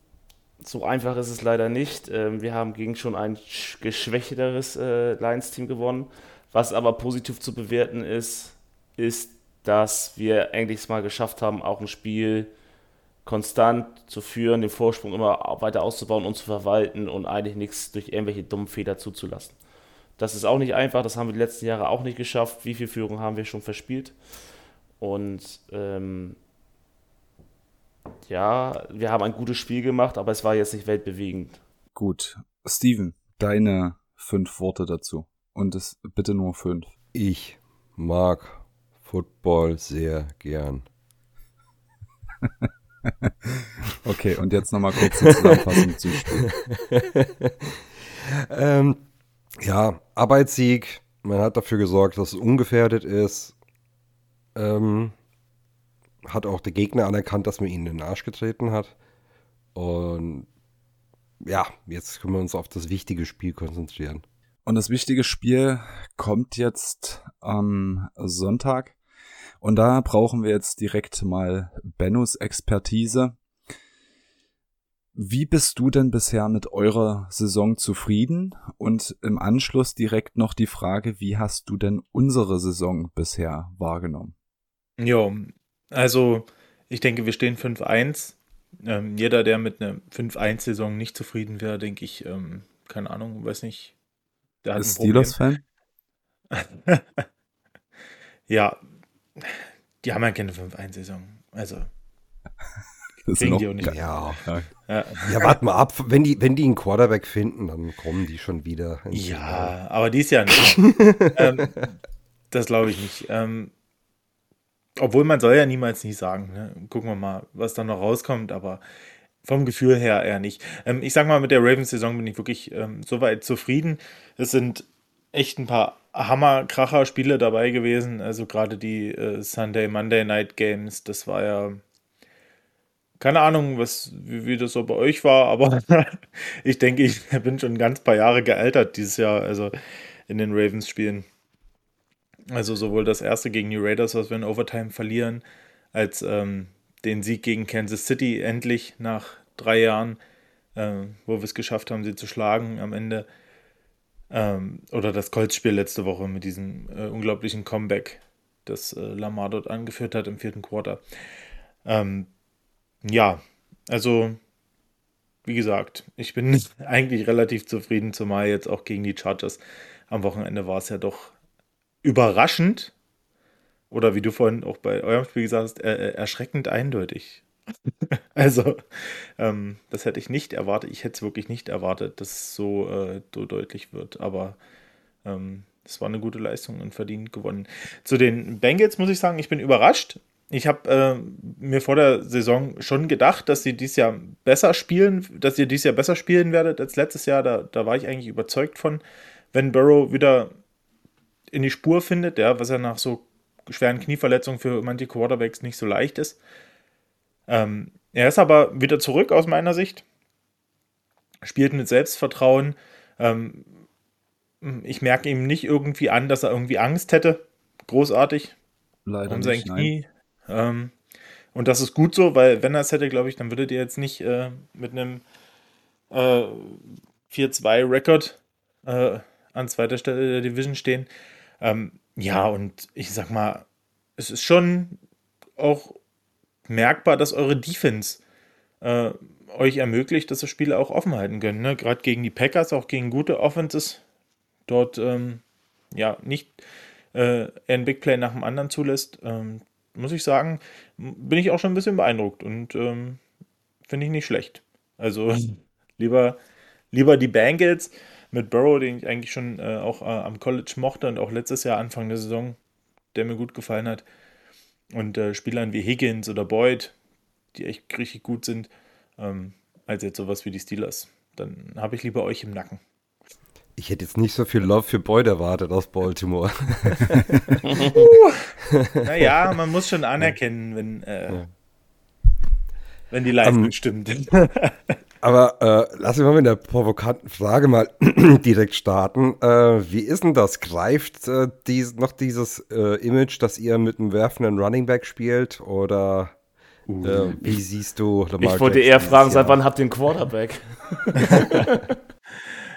Speaker 4: so einfach ist es leider nicht. Ähm, wir haben gegen schon ein geschwächteres äh, Lions-Team gewonnen. Was aber positiv zu bewerten ist, ist, dass wir endlich mal geschafft haben, auch ein Spiel konstant zu führen, den Vorsprung immer weiter auszubauen und zu verwalten und eigentlich nichts durch irgendwelche dummen Fehler zuzulassen. Das ist auch nicht einfach, das haben wir die letzten Jahre auch nicht geschafft. Wie viel Führung haben wir schon verspielt? Und ähm, ja, wir haben ein gutes Spiel gemacht, aber es war jetzt nicht weltbewegend.
Speaker 2: Gut. Steven, deine fünf Worte dazu. Und es bitte nur fünf.
Speaker 3: Ich mag Football sehr gern.
Speaker 2: okay, und jetzt nochmal kurz die Zusammenfassung zu Spiel.
Speaker 3: ähm, ja, Arbeitssieg. Man hat dafür gesorgt, dass es ungefährdet ist. Ähm, hat auch der Gegner anerkannt, dass man ihn in den Arsch getreten hat. Und ja, jetzt können wir uns auf das wichtige Spiel konzentrieren.
Speaker 2: Und das wichtige Spiel kommt jetzt am Sonntag. Und da brauchen wir jetzt direkt mal Bennos Expertise. Wie bist du denn bisher mit eurer Saison zufrieden? Und im Anschluss direkt noch die Frage, wie hast du denn unsere Saison bisher wahrgenommen?
Speaker 5: Jo, also ich denke, wir stehen 5-1. Ähm, jeder, der mit einer 5-1-Saison nicht zufrieden wäre, denke ich, ähm, keine Ahnung, weiß nicht.
Speaker 2: Der hat Ist Steelers-Fan?
Speaker 5: ja, die haben ja keine 5-1-Saison. Also.
Speaker 3: Das kriegen die auch nicht. Ja. ja. ja, warte mal ab. Wenn die, wenn die einen Quarterback finden, dann kommen die schon wieder.
Speaker 5: Ja, aber dies Jahr nicht. ähm, das glaube ich nicht. Ähm, obwohl man soll ja niemals nie sagen. Ne? Gucken wir mal, was da noch rauskommt, aber vom Gefühl her eher nicht. Ähm, ich sag mal, mit der Ravens-Saison bin ich wirklich ähm, soweit zufrieden. Es sind echt ein paar Hammer-Kracher-Spiele dabei gewesen. Also gerade die äh, Sunday, Monday Night Games, das war ja keine Ahnung, was, wie, wie das so bei euch war, aber ich denke, ich bin schon ein ganz paar Jahre gealtert dieses Jahr, also in den Ravens-Spielen. Also sowohl das erste gegen die Raiders, was wir in Overtime verlieren, als ähm, den Sieg gegen Kansas City endlich nach drei Jahren, äh, wo wir es geschafft haben, sie zu schlagen am Ende. Ähm, oder das Colts-Spiel letzte Woche mit diesem äh, unglaublichen Comeback, das äh, Lamar dort angeführt hat im vierten Quarter. Ähm, ja, also wie gesagt, ich bin eigentlich relativ zufrieden, zumal jetzt auch gegen die Chargers am Wochenende war es ja doch überraschend oder wie du vorhin auch bei eurem Spiel gesagt hast, äh, erschreckend eindeutig. also, ähm, das hätte ich nicht erwartet. Ich hätte es wirklich nicht erwartet, dass es so, äh, so deutlich wird. Aber ähm, war eine gute Leistung und verdient gewonnen. Zu den Bengals muss ich sagen, ich bin überrascht. Ich habe äh, mir vor der Saison schon gedacht, dass sie dieses Jahr besser spielen, dass ihr dieses Jahr besser spielen werdet als letztes Jahr. Da, da war ich eigentlich überzeugt von, wenn Burrow wieder in die Spur findet, ja, was ja nach so schweren Knieverletzungen für manche Quarterbacks nicht so leicht ist. Ähm, er ist aber wieder zurück aus meiner Sicht, spielt mit Selbstvertrauen. Ähm, ich merke ihm nicht irgendwie an, dass er irgendwie Angst hätte. Großartig.
Speaker 2: Leider um sein nicht, Knie.
Speaker 5: Ähm, und das ist gut so, weil wenn er es hätte, glaube ich, dann würdet ihr jetzt nicht äh, mit einem äh, 4-2-Rekord äh, an zweiter Stelle der Division stehen. Ähm, ja, und ich sag mal, es ist schon auch merkbar, dass eure Defense äh, euch ermöglicht, dass ihr Spiele auch offen halten könnt. Ne? Gerade gegen die Packers, auch gegen gute Offenses. Dort ähm, ja nicht äh, ein Big Play nach dem anderen zulässt. Ähm, muss ich sagen, bin ich auch schon ein bisschen beeindruckt und ähm, finde ich nicht schlecht. Also lieber, lieber die Bengals mit Burrow, den ich eigentlich schon äh, auch äh, am College mochte und auch letztes Jahr Anfang der Saison, der mir gut gefallen hat. Und äh, Spielern wie Higgins oder Boyd, die echt richtig gut sind, ähm, als jetzt sowas wie die Steelers. Dann habe ich lieber euch im Nacken.
Speaker 3: Ich hätte jetzt nicht so viel Love für Boyd erwartet aus Baltimore.
Speaker 5: naja, man muss schon anerkennen, wenn, äh, ja. wenn die Leistung um, stimmt.
Speaker 3: Aber äh, lass mich mal mit der provokanten Frage mal direkt starten. Äh, wie ist denn das? Greift äh, dies, noch dieses äh, Image, dass ihr mit einem werfenden Running Back spielt? Oder Uh. Äh, wie siehst du
Speaker 4: Lamar Ich wollte Jackson eher fragen, seit wann habt ihr einen Quarterback?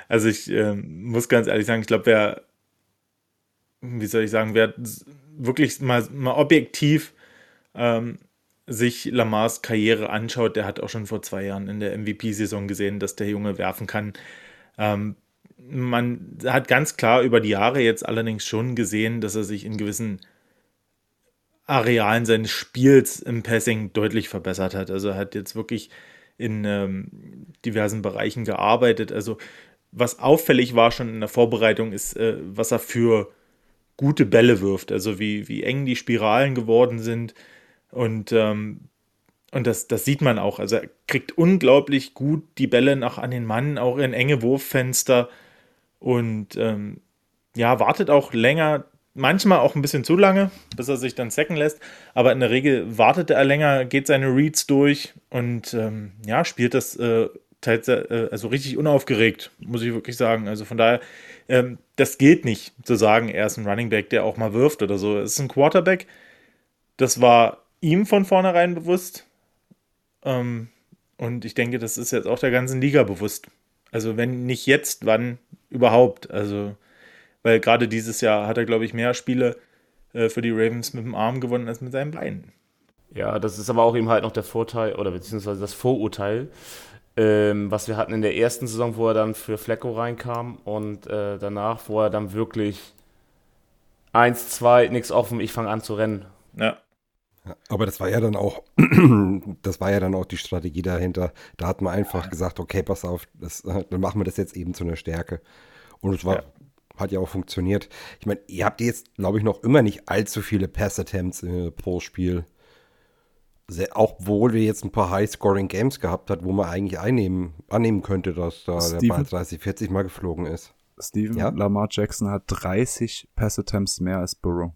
Speaker 5: also ich äh, muss ganz ehrlich sagen, ich glaube, wer, wie soll ich sagen, wer wirklich mal, mal objektiv ähm, sich Lamars Karriere anschaut, der hat auch schon vor zwei Jahren in der MVP-Saison gesehen, dass der Junge werfen kann. Ähm, man hat ganz klar über die Jahre jetzt allerdings schon gesehen, dass er sich in gewissen Arealen seines Spiels im Passing deutlich verbessert hat. Also er hat jetzt wirklich in ähm, diversen Bereichen gearbeitet. Also was auffällig war schon in der Vorbereitung ist, äh, was er für gute Bälle wirft. Also wie, wie eng die Spiralen geworden sind. Und, ähm, und das, das sieht man auch. Also er kriegt unglaublich gut die Bälle noch an den Mann, auch in enge Wurffenster. Und ähm, ja, wartet auch länger, manchmal auch ein bisschen zu lange, bis er sich dann sacken lässt. Aber in der Regel wartet er länger, geht seine Reads durch und ähm, ja, spielt das äh, äh, also richtig unaufgeregt, muss ich wirklich sagen. Also von daher, ähm, das gilt nicht zu sagen, er ist ein Running Back, der auch mal wirft oder so. Es ist ein Quarterback. Das war ihm von vornherein bewusst. Ähm, und ich denke, das ist jetzt auch der ganzen Liga bewusst. Also wenn nicht jetzt, wann überhaupt? Also, weil gerade dieses Jahr hat er, glaube ich, mehr Spiele äh, für die Ravens mit dem Arm gewonnen als mit seinen Beinen.
Speaker 4: Ja, das ist aber auch eben halt noch der Vorteil oder beziehungsweise das Vorurteil, ähm, was wir hatten in der ersten Saison, wo er dann für Flecko reinkam und äh, danach, wo er dann wirklich eins, zwei, nichts offen, ich fange an zu rennen.
Speaker 3: Ja. Aber das war ja dann auch, das war ja dann auch die Strategie dahinter. Da hat man einfach gesagt, okay, pass auf, das, dann machen wir das jetzt eben zu einer Stärke. Und es war, ja. hat ja auch funktioniert. Ich meine, ihr habt jetzt, glaube ich, noch immer nicht allzu viele Pass-Attempts äh, pro Spiel. Sehr, auch obwohl wir jetzt ein paar High-Scoring-Games gehabt hat, wo man eigentlich einnehmen, annehmen könnte, dass da Steven, der Ball 30, 40 Mal geflogen ist.
Speaker 2: Steven ja? Lamar Jackson hat 30 Pass-Attempts mehr als Burrow.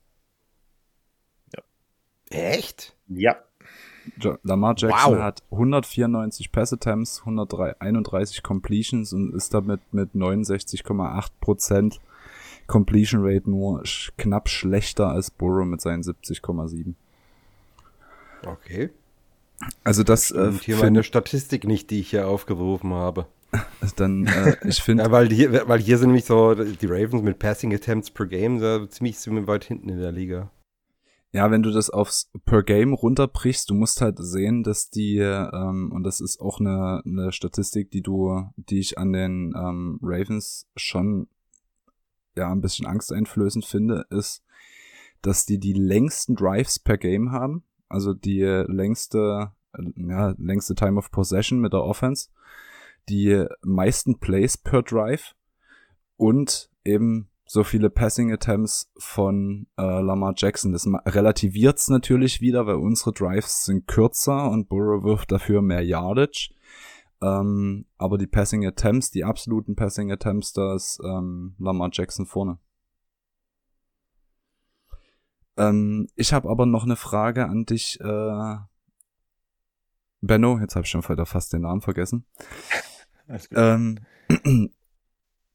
Speaker 3: Echt?
Speaker 5: Ja.
Speaker 2: Lamar Jackson wow. hat 194 Pass Attempts, 131 Completions und ist damit mit 69,8% Completion Rate nur knapp schlechter als Burrow mit seinen 70,7.
Speaker 3: Okay.
Speaker 2: Also das
Speaker 3: äh, hier meine Statistik nicht, die ich hier aufgerufen habe.
Speaker 2: Dann äh, ich finde,
Speaker 3: ja, weil hier, weil hier sind nämlich so die Ravens mit Passing Attempts per Game so ziemlich, ziemlich weit hinten in der Liga.
Speaker 2: Ja, wenn du das aufs per Game runterbrichst, du musst halt sehen, dass die, ähm, und das ist auch eine, eine Statistik, die du, die ich an den ähm, Ravens schon ja ein bisschen angsteinflößend finde, ist, dass die die längsten Drives per Game haben, also die längste, ja, längste Time of Possession mit der Offense, die meisten Plays per Drive. Und eben so viele Passing Attempts von äh, Lamar Jackson. Das relativiert es natürlich wieder, weil unsere Drives sind kürzer und Burrow wirft dafür mehr Yardage. Ähm, aber die Passing Attempts, die absoluten Passing Attempts, da ist ähm, Lamar Jackson vorne. Ähm, ich habe aber noch eine Frage an dich, äh, Benno. Jetzt habe ich schon wieder fast den Namen vergessen. Ähm,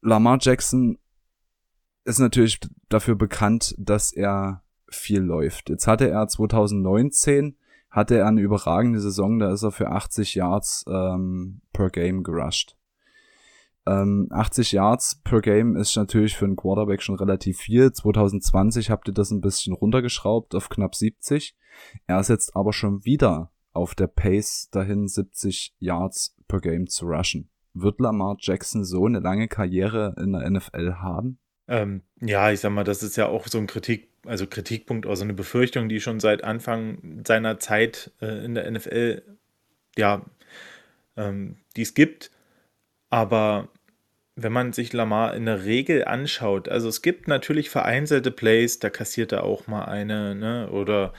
Speaker 2: Lamar Jackson ist natürlich dafür bekannt, dass er viel läuft. Jetzt hatte er 2019 hatte er eine überragende Saison, da ist er für 80 Yards ähm, per Game gerusht. Ähm, 80 Yards per Game ist natürlich für einen Quarterback schon relativ viel. 2020 habt ihr das ein bisschen runtergeschraubt auf knapp 70. Er ist jetzt aber schon wieder auf der Pace dahin, 70 Yards per Game zu rushen. Wird Lamar Jackson so eine lange Karriere in der NFL haben?
Speaker 5: Ähm, ja, ich sag mal, das ist ja auch so ein Kritik, also Kritikpunkt, also eine Befürchtung, die schon seit Anfang seiner Zeit äh, in der NFL, ja, ähm, die es gibt. Aber wenn man sich Lamar in der Regel anschaut, also es gibt natürlich vereinzelte Plays, da kassiert er auch mal eine, ne, oder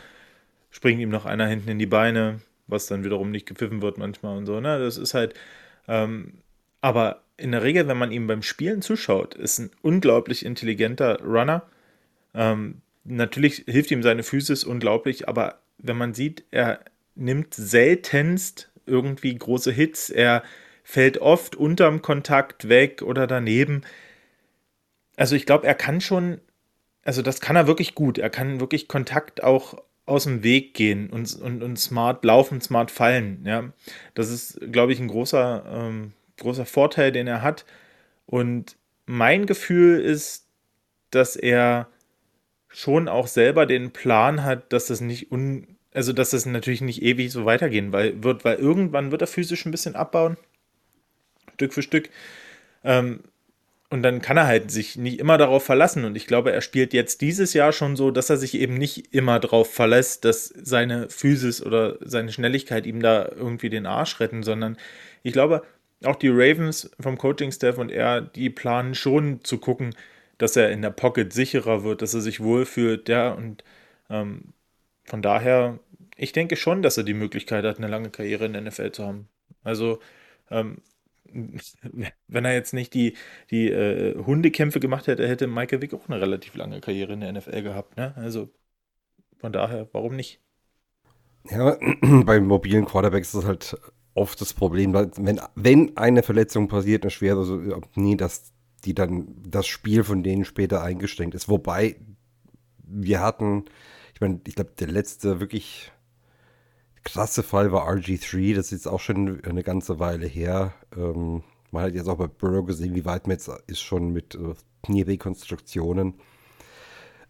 Speaker 5: springt ihm noch einer hinten in die Beine, was dann wiederum nicht gepfiffen wird manchmal und so, ne, das ist halt, ähm, aber in der Regel, wenn man ihm beim Spielen zuschaut, ist ein unglaublich intelligenter Runner. Ähm, natürlich hilft ihm seine Physis unglaublich, aber wenn man sieht, er nimmt seltenst irgendwie große Hits, er fällt oft unterm Kontakt weg oder daneben. Also ich glaube, er kann schon, also das kann er wirklich gut. Er kann wirklich Kontakt auch aus dem Weg gehen und, und, und smart laufen, smart fallen. Ja, das ist, glaube ich, ein großer, ähm, großer Vorteil, den er hat. Und mein Gefühl ist, dass er schon auch selber den Plan hat, dass das nicht un, also dass das natürlich nicht ewig so weitergehen weil, wird, weil irgendwann wird er physisch ein bisschen abbauen, Stück für Stück. Ähm, und dann kann er halt sich nicht immer darauf verlassen. Und ich glaube, er spielt jetzt dieses Jahr schon so, dass er sich eben nicht immer darauf verlässt, dass seine Physis oder seine Schnelligkeit ihm da irgendwie den Arsch retten, sondern ich glaube, auch die Ravens vom Coaching-Staff und er, die planen schon zu gucken, dass er in der Pocket sicherer wird, dass er sich wohlfühlt, ja, und ähm, von daher, ich denke schon, dass er die Möglichkeit hat, eine lange Karriere in der NFL zu haben. Also, ähm, wenn er jetzt nicht die, die äh, Hundekämpfe gemacht hätte, hätte Michael Vick auch eine relativ lange Karriere in der NFL gehabt. Ne? Also von daher, warum nicht?
Speaker 3: Ja, bei mobilen Quarterbacks ist das halt oft das Problem, wenn, wenn eine Verletzung passiert, eine schwere, also nie, dass die dann das Spiel von denen später eingeschränkt ist. Wobei wir hatten, ich meine, ich glaube, der letzte wirklich krasse Fall war RG3, das ist jetzt auch schon eine ganze Weile her. Ähm, man hat jetzt auch bei Burrow gesehen, wie weit man jetzt ist schon mit äh, Knierekonstruktionen.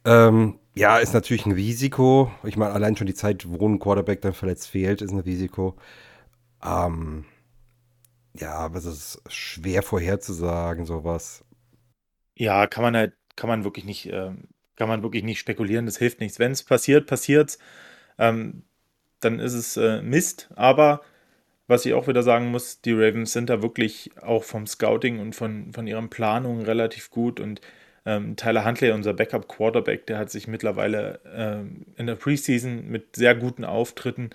Speaker 3: Ähm, ja, ist natürlich ein Risiko. Ich meine, allein schon die Zeit, wo ein Quarterback dann verletzt fehlt, ist ein Risiko. Ähm, ja, aber es ist schwer vorherzusagen, sowas.
Speaker 5: Ja, kann man halt, kann man wirklich nicht, äh, kann man wirklich nicht spekulieren, das hilft nichts. Wenn es passiert, passiert ähm, dann ist es äh, Mist. Aber was ich auch wieder sagen muss, die Ravens sind da wirklich auch vom Scouting und von, von ihren Planungen relativ gut. Und ähm, Tyler Huntley, unser Backup-Quarterback, der hat sich mittlerweile ähm, in der Preseason mit sehr guten Auftritten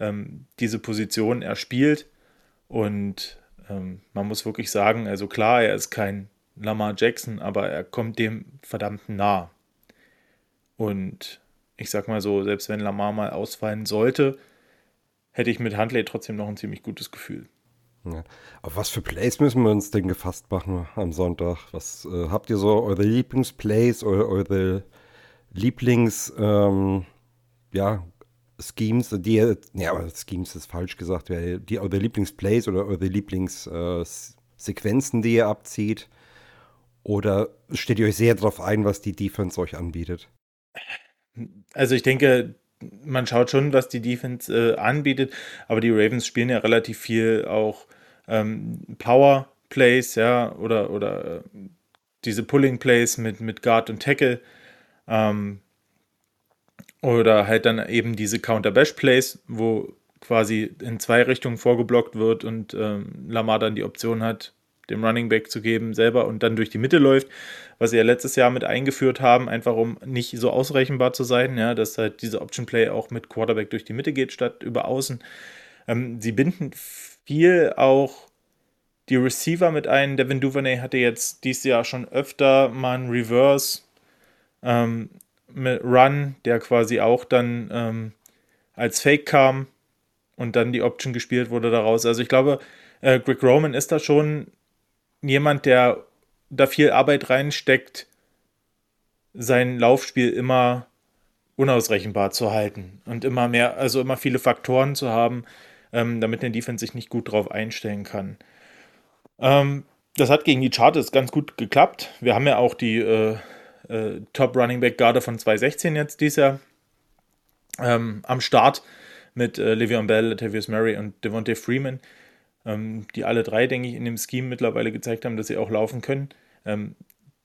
Speaker 5: ähm, diese Position erspielt. Und ähm, man muss wirklich sagen, also klar, er ist kein Lamar Jackson, aber er kommt dem verdammt nah. Und ich sag mal so, selbst wenn Lamar mal ausfallen sollte, hätte ich mit Huntley trotzdem noch ein ziemlich gutes Gefühl.
Speaker 3: Ja. Auf was für Plays müssen wir uns denn gefasst machen am Sonntag? Was äh, habt ihr so eure Lieblingsplays oder eure Lieblings ähm, ja, Schemes, die ja, Schemes ist falsch gesagt, die eure Lieblingsplays oder eure Lieblingssequenzen, äh, die ihr abzieht? Oder steht ihr euch sehr darauf ein, was die Defense euch anbietet?
Speaker 5: Also ich denke, man schaut schon, was die Defense äh, anbietet, aber die Ravens spielen ja relativ viel auch ähm, Power Plays, ja, oder, oder äh, diese Pulling Plays mit, mit Guard und Tackle. Ähm, oder halt dann eben diese Counter-Bash-Plays, wo quasi in zwei Richtungen vorgeblockt wird und ähm, Lamar dann die Option hat, dem Running Back zu geben, selber und dann durch die Mitte läuft, was sie ja letztes Jahr mit eingeführt haben, einfach um nicht so ausrechenbar zu sein, ja, dass halt diese Option Play auch mit Quarterback durch die Mitte geht, statt über außen. Ähm, sie binden viel auch die Receiver mit ein. Devin Duvernay hatte jetzt dieses Jahr schon öfter mal einen Reverse ähm, Run, der quasi auch dann ähm, als Fake kam und dann die Option gespielt wurde daraus. Also ich glaube, äh, Greg Roman ist da schon jemand, der da viel Arbeit reinsteckt, sein Laufspiel immer unausrechenbar zu halten und immer mehr, also immer viele Faktoren zu haben, ähm, damit der Defense sich nicht gut drauf einstellen kann. Ähm, das hat gegen die Chargers ganz gut geklappt. Wir haben ja auch die äh, äh, Top Running Back Garde von 2016 jetzt dieses Jahr ähm, am Start mit äh, Le'Veon Bell, Latavius Murray und Devontae Freeman ähm, die alle drei, denke ich, in dem Scheme mittlerweile gezeigt haben, dass sie auch laufen können. Ähm,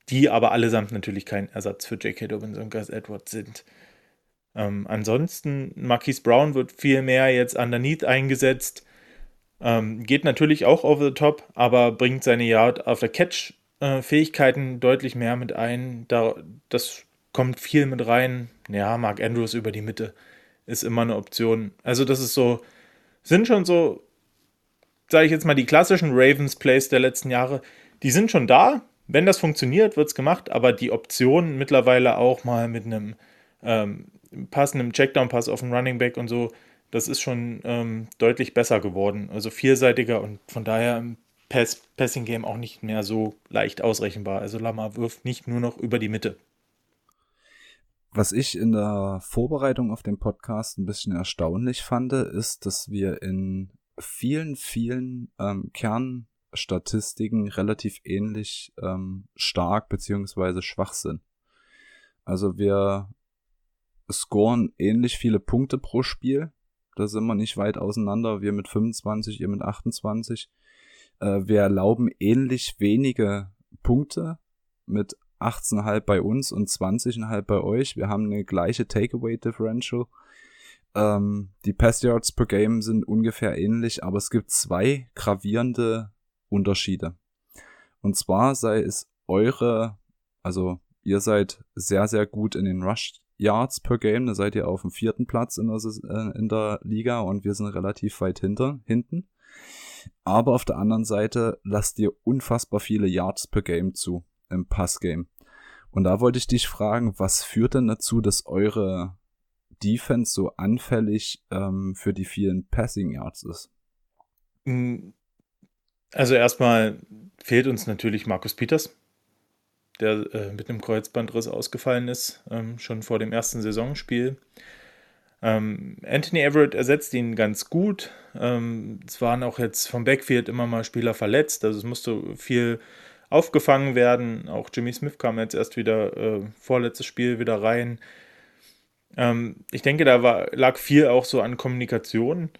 Speaker 5: die aber allesamt natürlich kein Ersatz für J.K. Dobbins und Gus Edwards sind. Ähm, ansonsten, Marquise Brown wird viel mehr jetzt underneath eingesetzt. Ähm, geht natürlich auch over the top, aber bringt seine Yard after Catch äh, Fähigkeiten deutlich mehr mit ein. Da, das kommt viel mit rein. Ja, Mark Andrews über die Mitte ist immer eine Option. Also, das ist so, sind schon so sage ich jetzt mal, die klassischen Ravens-Plays der letzten Jahre, die sind schon da. Wenn das funktioniert, wird es gemacht, aber die Option mittlerweile auch mal mit einem ähm, passenden Checkdown-Pass auf den Running Back und so, das ist schon ähm, deutlich besser geworden. Also vielseitiger und von daher im Pass Passing Game auch nicht mehr so leicht ausrechenbar. Also Lama wirft nicht nur noch über die Mitte.
Speaker 2: Was ich in der Vorbereitung auf den Podcast ein bisschen erstaunlich fand, ist, dass wir in vielen, vielen ähm, Kernstatistiken relativ ähnlich ähm, stark beziehungsweise schwach sind. Also wir scoren ähnlich viele Punkte pro Spiel. Da sind wir nicht weit auseinander. Wir mit 25, ihr mit 28. Äh, wir erlauben ähnlich wenige Punkte mit 18,5 bei uns und 20,5 bei euch. Wir haben eine gleiche Takeaway Differential. Ähm, die Pass Yards per Game sind ungefähr ähnlich, aber es gibt zwei gravierende Unterschiede. Und zwar sei es eure, also ihr seid sehr, sehr gut in den Rush Yards per Game, da seid ihr auf dem vierten Platz in der, äh, in der Liga und wir sind relativ weit hinter, hinten. Aber auf der anderen Seite lasst ihr unfassbar viele Yards per Game zu im Passgame. Und da wollte ich dich fragen, was führt denn dazu, dass eure Defense so anfällig ähm, für die vielen Passing Yards ist?
Speaker 5: Mm, also erstmal fehlt uns natürlich Markus Peters, der äh, mit einem Kreuzbandriss ausgefallen ist, ähm, schon vor dem ersten Saisonspiel. Ähm, Anthony Everett ersetzt ihn ganz gut. Ähm, es waren auch jetzt vom Backfield immer mal Spieler verletzt, also es musste viel aufgefangen werden. Auch Jimmy Smith kam jetzt erst wieder äh, vorletztes Spiel wieder rein. Ähm, ich denke, da war, lag viel auch so an Kommunikation.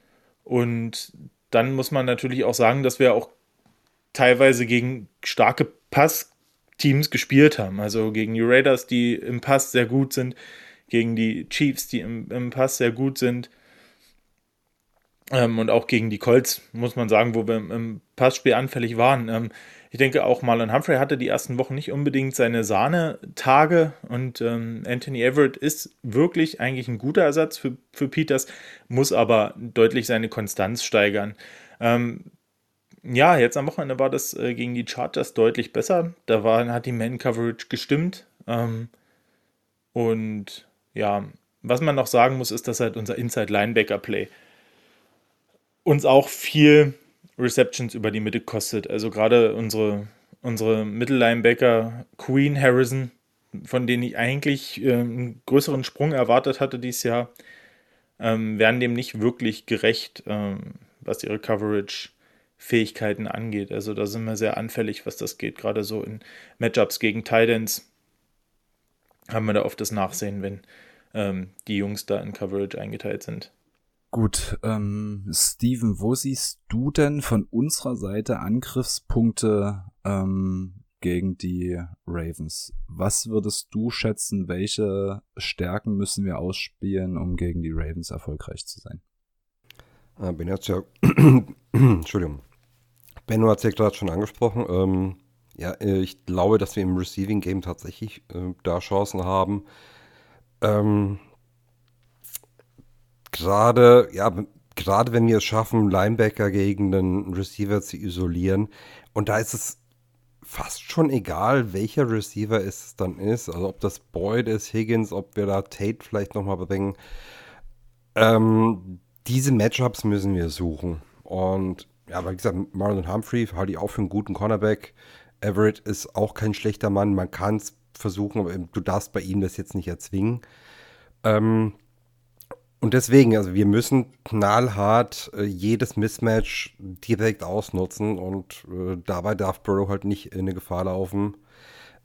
Speaker 5: Und dann muss man natürlich auch sagen, dass wir auch teilweise gegen starke Passteams gespielt haben. Also gegen die Raiders, die im Pass sehr gut sind, gegen die Chiefs, die im, im Pass sehr gut sind. Ähm, und auch gegen die Colts, muss man sagen, wo wir im, Passspiel anfällig waren. Ähm, ich denke auch Marlon Humphrey hatte die ersten Wochen nicht unbedingt seine Sahne-Tage und ähm, Anthony Everett ist wirklich eigentlich ein guter Ersatz für, für Peters, muss aber deutlich seine Konstanz steigern. Ähm, ja, jetzt am Wochenende war das äh, gegen die Chargers deutlich besser. Da war, hat die Man-Coverage gestimmt. Ähm, und ja, was man noch sagen muss, ist, dass halt unser Inside-Linebacker-Play uns auch viel Receptions über die Mitte kostet. Also gerade unsere, unsere Mittellinebacker Queen Harrison, von denen ich eigentlich äh, einen größeren Sprung erwartet hatte dieses Jahr, ähm, werden dem nicht wirklich gerecht, ähm, was ihre Coverage-Fähigkeiten angeht. Also da sind wir sehr anfällig, was das geht. Gerade so in Matchups gegen Titans haben wir da oft das Nachsehen, wenn ähm, die Jungs da in Coverage eingeteilt sind.
Speaker 2: Gut, ähm, Steven, wo siehst du denn von unserer Seite Angriffspunkte ähm, gegen die Ravens? Was würdest du schätzen, welche Stärken müssen wir ausspielen, um gegen die Ravens erfolgreich zu sein?
Speaker 3: Äh, ben hat ja, Entschuldigung, Benno hat es ja gerade schon angesprochen. Ähm, ja, äh, ich glaube, dass wir im Receiving Game tatsächlich äh, da Chancen haben. Ähm, gerade, ja, gerade wenn wir es schaffen, Linebacker gegen einen Receiver zu isolieren, und da ist es fast schon egal, welcher Receiver es dann ist, also ob das Boyd ist, Higgins, ob wir da Tate vielleicht nochmal bringen. Ähm, diese Matchups müssen wir suchen. Und ja, wie gesagt, Marlon Humphrey halte ich auch für einen guten Cornerback. Everett ist auch kein schlechter Mann. Man kann es versuchen, aber du darfst bei ihm das jetzt nicht erzwingen. Ähm, und deswegen, also wir müssen knallhart äh, jedes Mismatch direkt ausnutzen und äh, dabei darf Burrow halt nicht in eine Gefahr laufen,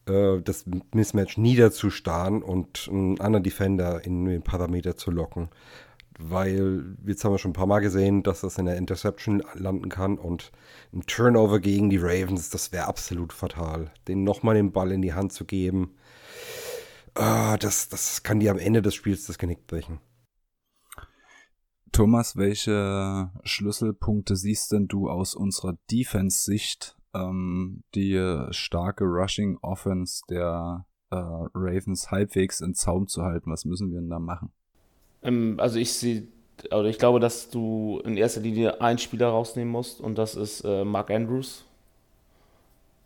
Speaker 3: äh, das Mismatch niederzustarren und einen anderen Defender in den Parameter zu locken. Weil jetzt haben wir schon ein paar Mal gesehen, dass das in der Interception landen kann und ein Turnover gegen die Ravens, das wäre absolut fatal. Den nochmal den Ball in die Hand zu geben, äh, das, das kann dir am Ende des Spiels das Genick brechen.
Speaker 2: Thomas, welche Schlüsselpunkte siehst denn du aus unserer Defense-Sicht, ähm, die starke Rushing Offense der äh, Ravens halbwegs in Zaum zu halten? Was müssen wir denn da machen?
Speaker 4: Ähm, also ich sehe, oder ich glaube, dass du in erster Linie einen Spieler rausnehmen musst und das ist äh, Mark Andrews.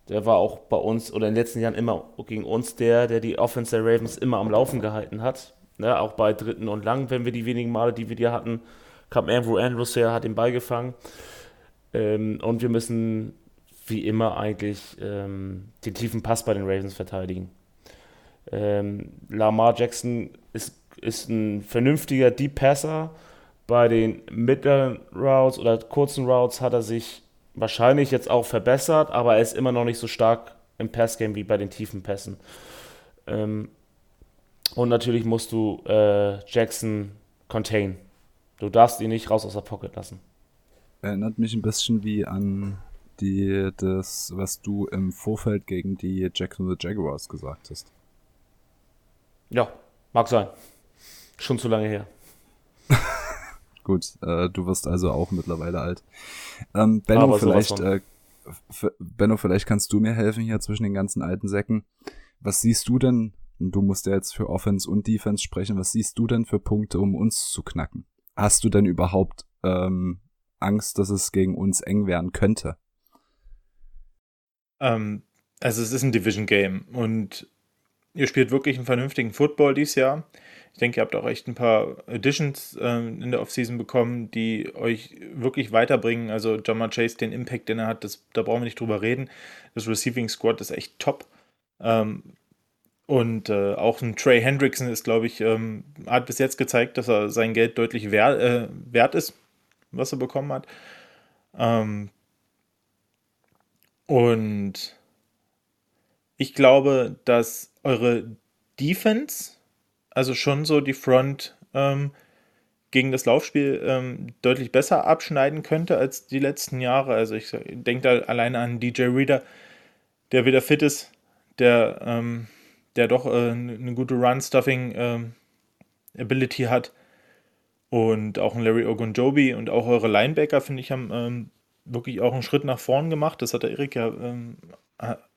Speaker 4: Der war auch bei uns oder in den letzten Jahren immer gegen uns der, der die Offense der Ravens immer am Laufen gehalten hat. Ne, auch bei dritten und lang, wenn wir die wenigen Male, die wir die hatten, kam Andrew Andrews her, hat den Ball gefangen. Ähm, und wir müssen wie immer eigentlich ähm, den tiefen Pass bei den Ravens verteidigen. Ähm, Lamar Jackson ist, ist ein vernünftiger Deep Passer. Bei den mittleren Routes oder kurzen Routes hat er sich wahrscheinlich jetzt auch verbessert, aber er ist immer noch nicht so stark im Passgame wie bei den tiefen Pässen. Ähm, und natürlich musst du äh, Jackson contain. Du darfst ihn nicht raus aus der Pocket lassen.
Speaker 2: Erinnert mich ein bisschen wie an die, das, was du im Vorfeld gegen die Jacksonville Jaguars gesagt hast.
Speaker 4: Ja, mag sein. Schon zu lange her.
Speaker 2: Gut, äh, du wirst also auch mittlerweile alt. Ähm, Benno, vielleicht, äh, Benno, vielleicht kannst du mir helfen hier zwischen den ganzen alten Säcken. Was siehst du denn, du musst ja jetzt für Offense und Defense sprechen, was siehst du denn für Punkte, um uns zu knacken? Hast du denn überhaupt ähm, Angst, dass es gegen uns eng werden könnte?
Speaker 5: Ähm, also es ist ein Division Game und ihr spielt wirklich einen vernünftigen Football dieses Jahr. Ich denke, ihr habt auch echt ein paar Additions ähm, in der Offseason bekommen, die euch wirklich weiterbringen. Also Jamar Chase, den Impact, den er hat, das, da brauchen wir nicht drüber reden. Das Receiving Squad ist echt top. Ähm, und äh, auch ein Trey Hendrickson ist, glaube ich, ähm, hat bis jetzt gezeigt, dass er sein Geld deutlich wert, äh, wert ist, was er bekommen hat. Ähm, und ich glaube, dass eure Defense also schon so die Front ähm, gegen das Laufspiel ähm, deutlich besser abschneiden könnte als die letzten Jahre. Also ich denke da alleine an DJ Reader, der wieder fit ist, der, ähm, der doch äh, eine gute Run-Stuffing-Ability ähm, hat. Und auch ein Larry Ogunjobi und auch eure Linebacker, finde ich, haben ähm, wirklich auch einen Schritt nach vorn gemacht. Das hat der Erik ja ähm,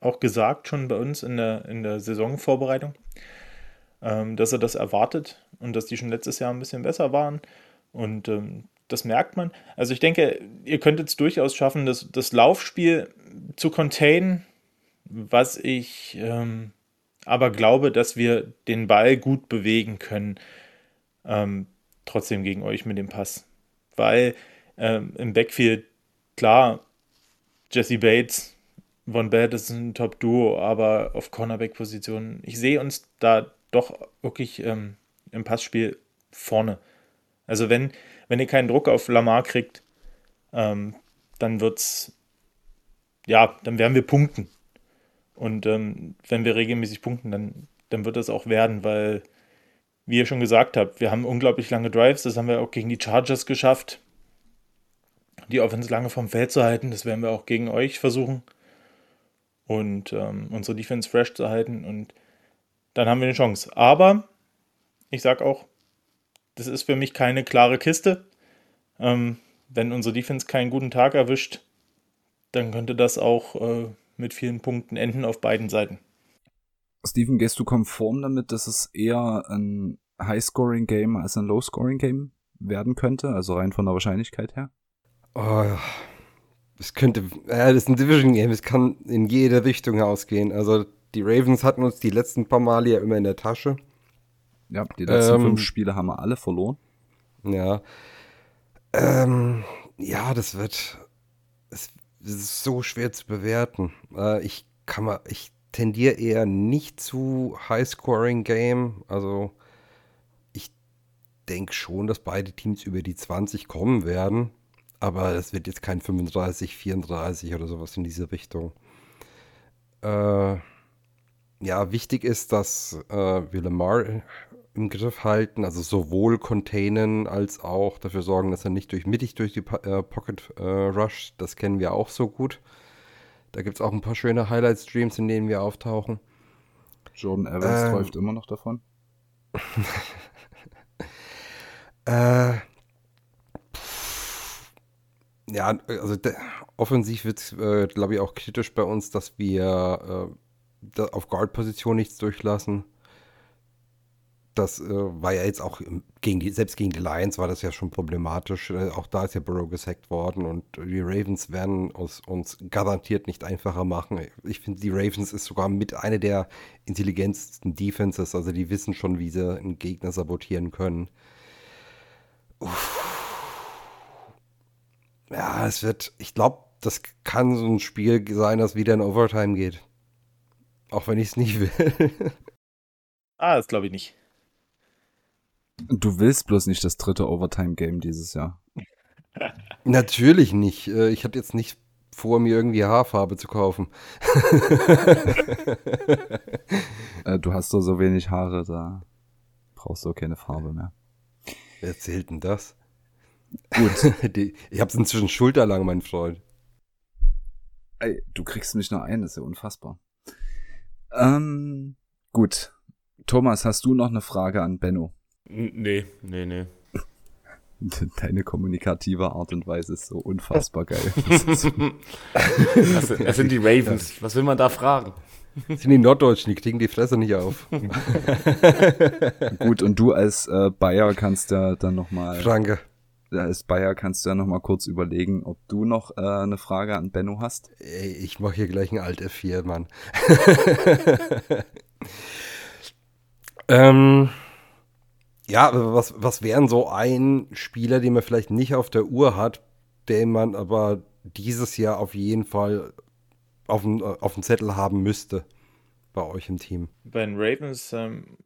Speaker 5: auch gesagt schon bei uns in der, in der Saisonvorbereitung dass er das erwartet und dass die schon letztes Jahr ein bisschen besser waren. Und ähm, das merkt man. Also ich denke, ihr könnt es durchaus schaffen, das, das Laufspiel zu containen, was ich ähm, aber glaube, dass wir den Ball gut bewegen können. Ähm, trotzdem gegen euch mit dem Pass. Weil ähm, im Backfield, klar, Jesse Bates, Von Bell ist ein Top-Duo, aber auf Cornerback-Positionen, ich sehe uns da doch wirklich ähm, im Passspiel vorne. Also wenn, wenn ihr keinen Druck auf Lamar kriegt, ähm, dann wird's, ja, dann werden wir punkten. Und ähm, wenn wir regelmäßig punkten, dann, dann wird das auch werden, weil, wie ihr schon gesagt habt, wir haben unglaublich lange Drives, das haben wir auch gegen die Chargers geschafft, die Offense lange vom Feld zu halten, das werden wir auch gegen euch versuchen. Und ähm, unsere Defense fresh zu halten und dann haben wir eine Chance. Aber ich sage auch, das ist für mich keine klare Kiste. Ähm, wenn unsere Defense keinen guten Tag erwischt, dann könnte das auch äh, mit vielen Punkten enden auf beiden Seiten.
Speaker 2: Steven, gehst du konform damit, dass es eher ein High-Scoring-Game als ein Low-Scoring-Game werden könnte? Also rein von der Wahrscheinlichkeit her?
Speaker 3: Oh, es könnte, ja, das ist ein Division-Game, es kann in jede Richtung ausgehen. Also die Ravens hatten uns die letzten paar Male ja immer in der Tasche.
Speaker 2: Ja, die letzten ähm, fünf Spiele haben wir alle verloren.
Speaker 3: Ja. Ähm, ja, das wird. Es ist so schwer zu bewerten. Äh, ich kann mal, ich tendiere eher nicht zu High-Scoring-Game. Also ich denke schon, dass beide Teams über die 20 kommen werden. Aber es wird jetzt kein 35, 34 oder sowas in diese Richtung. Äh, ja, wichtig ist, dass äh, wir Lamar im Griff halten, also sowohl containen als auch dafür sorgen, dass er nicht durch mittig durch die äh, Pocket äh, rusht. Das kennen wir auch so gut. Da gibt es auch ein paar schöne Highlight-Streams, in denen wir auftauchen.
Speaker 2: Jordan Evans ähm, läuft immer noch davon.
Speaker 3: äh, ja, also offensiv wird es, äh, glaube ich, auch kritisch bei uns, dass wir äh, auf Guard-Position nichts durchlassen. Das äh, war ja jetzt auch gegen die, selbst gegen die Lions war das ja schon problematisch. Äh, auch da ist ja Burrow gesackt worden und die Ravens werden uns, uns garantiert nicht einfacher machen. Ich finde, die Ravens ist sogar mit einer der intelligentesten Defenses. Also die wissen schon, wie sie einen Gegner sabotieren können. Uff. Ja, es wird, ich glaube, das kann so ein Spiel sein, das wieder in Overtime geht. Auch wenn ich es nicht will.
Speaker 5: Ah, das glaube ich nicht.
Speaker 2: Du willst bloß nicht das dritte Overtime-Game dieses Jahr.
Speaker 3: Natürlich nicht. Äh, Ich hatte jetzt nicht vor, mir irgendwie Haarfarbe zu kaufen.
Speaker 2: Äh, du hast doch so wenig Haare, da brauchst du auch keine Farbe mehr.
Speaker 3: Wer erzählt denn das?
Speaker 2: Gut.
Speaker 3: Die, ich hab's inzwischen schulterlang, mein Freund.
Speaker 2: Ey, du kriegst mich nur ein, das ist ja unfassbar. Ähm, gut. Thomas, hast du noch eine Frage an Benno?
Speaker 4: Nee, nee, nee.
Speaker 2: Deine kommunikative Art und Weise ist so unfassbar geil. Das so-
Speaker 4: Das sind, das sind die Ravens. Was will man da fragen?
Speaker 3: Das sind die Norddeutschen, die kriegen die Fresse nicht auf.
Speaker 2: Gut, und du als äh, Bayer kannst ja dann nochmal,
Speaker 3: Franke.
Speaker 2: Als Bayer kannst du ja nochmal kurz überlegen, ob du noch äh, eine Frage an Benno hast.
Speaker 3: Ey, ich mach hier gleich ein Alt F4, Mann. ähm, ja, was, was wären so ein Spieler, den man vielleicht nicht auf der Uhr hat, den man aber dieses Jahr auf jeden Fall auf dem, auf dem Zettel haben müsste bei euch im Team?
Speaker 5: Bei den Ravens, ähm,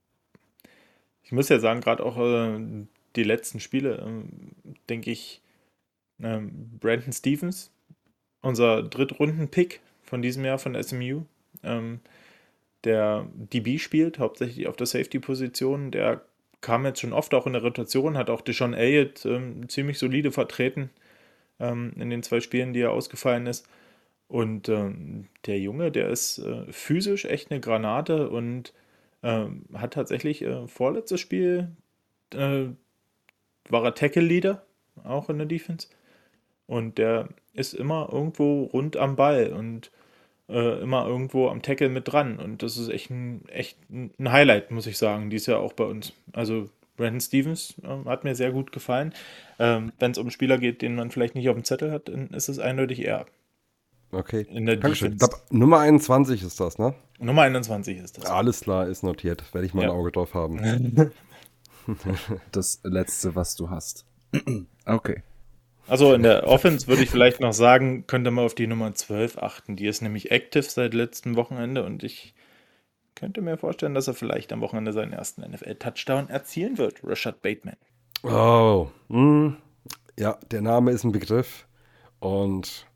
Speaker 5: ich muss ja sagen, gerade auch äh, die letzten Spiele, ähm, denke ich, ähm, Brandon Stevens, unser Drittrunden-Pick von diesem Jahr von SMU, ähm, der DB spielt, hauptsächlich auf der Safety-Position, der kam jetzt schon oft auch in der Rotation, hat auch Deshaun Elliott ähm, ziemlich solide vertreten ähm, in den zwei Spielen, die er ausgefallen ist. Und ähm, der Junge, der ist äh, physisch echt eine Granate und ähm, hat tatsächlich äh, vorletztes Spiel äh, war er Tackle-Leader, auch in der Defense. Und der ist immer irgendwo rund am Ball und äh, immer irgendwo am Tackle mit dran. Und das ist echt ein, echt ein Highlight, muss ich sagen, dies Jahr auch bei uns. Also Brandon Stevens ähm, hat mir sehr gut gefallen. Ähm, Wenn es um einen Spieler geht, den man vielleicht nicht auf dem Zettel hat, dann ist es eindeutig er.
Speaker 3: Okay.
Speaker 5: In der
Speaker 3: Dankeschön.
Speaker 5: Defense.
Speaker 3: glaub, Nummer 21 ist das, ne?
Speaker 5: Nummer 21 ist das.
Speaker 3: Alles klar, ist notiert. Werde ich mal
Speaker 5: Ja.
Speaker 3: ein Auge drauf haben.
Speaker 2: Das letzte, was du hast. Okay.
Speaker 5: Also in der Offense würde ich vielleicht noch sagen, könnte man auf die Nummer 12 achten. Die ist nämlich active seit letztem Wochenende und ich könnte mir vorstellen, dass er vielleicht am Wochenende seinen ersten NFL-Touchdown erzielen wird. Rashad Bateman.
Speaker 3: Oh, hm. ja, der Name ist ein Begriff und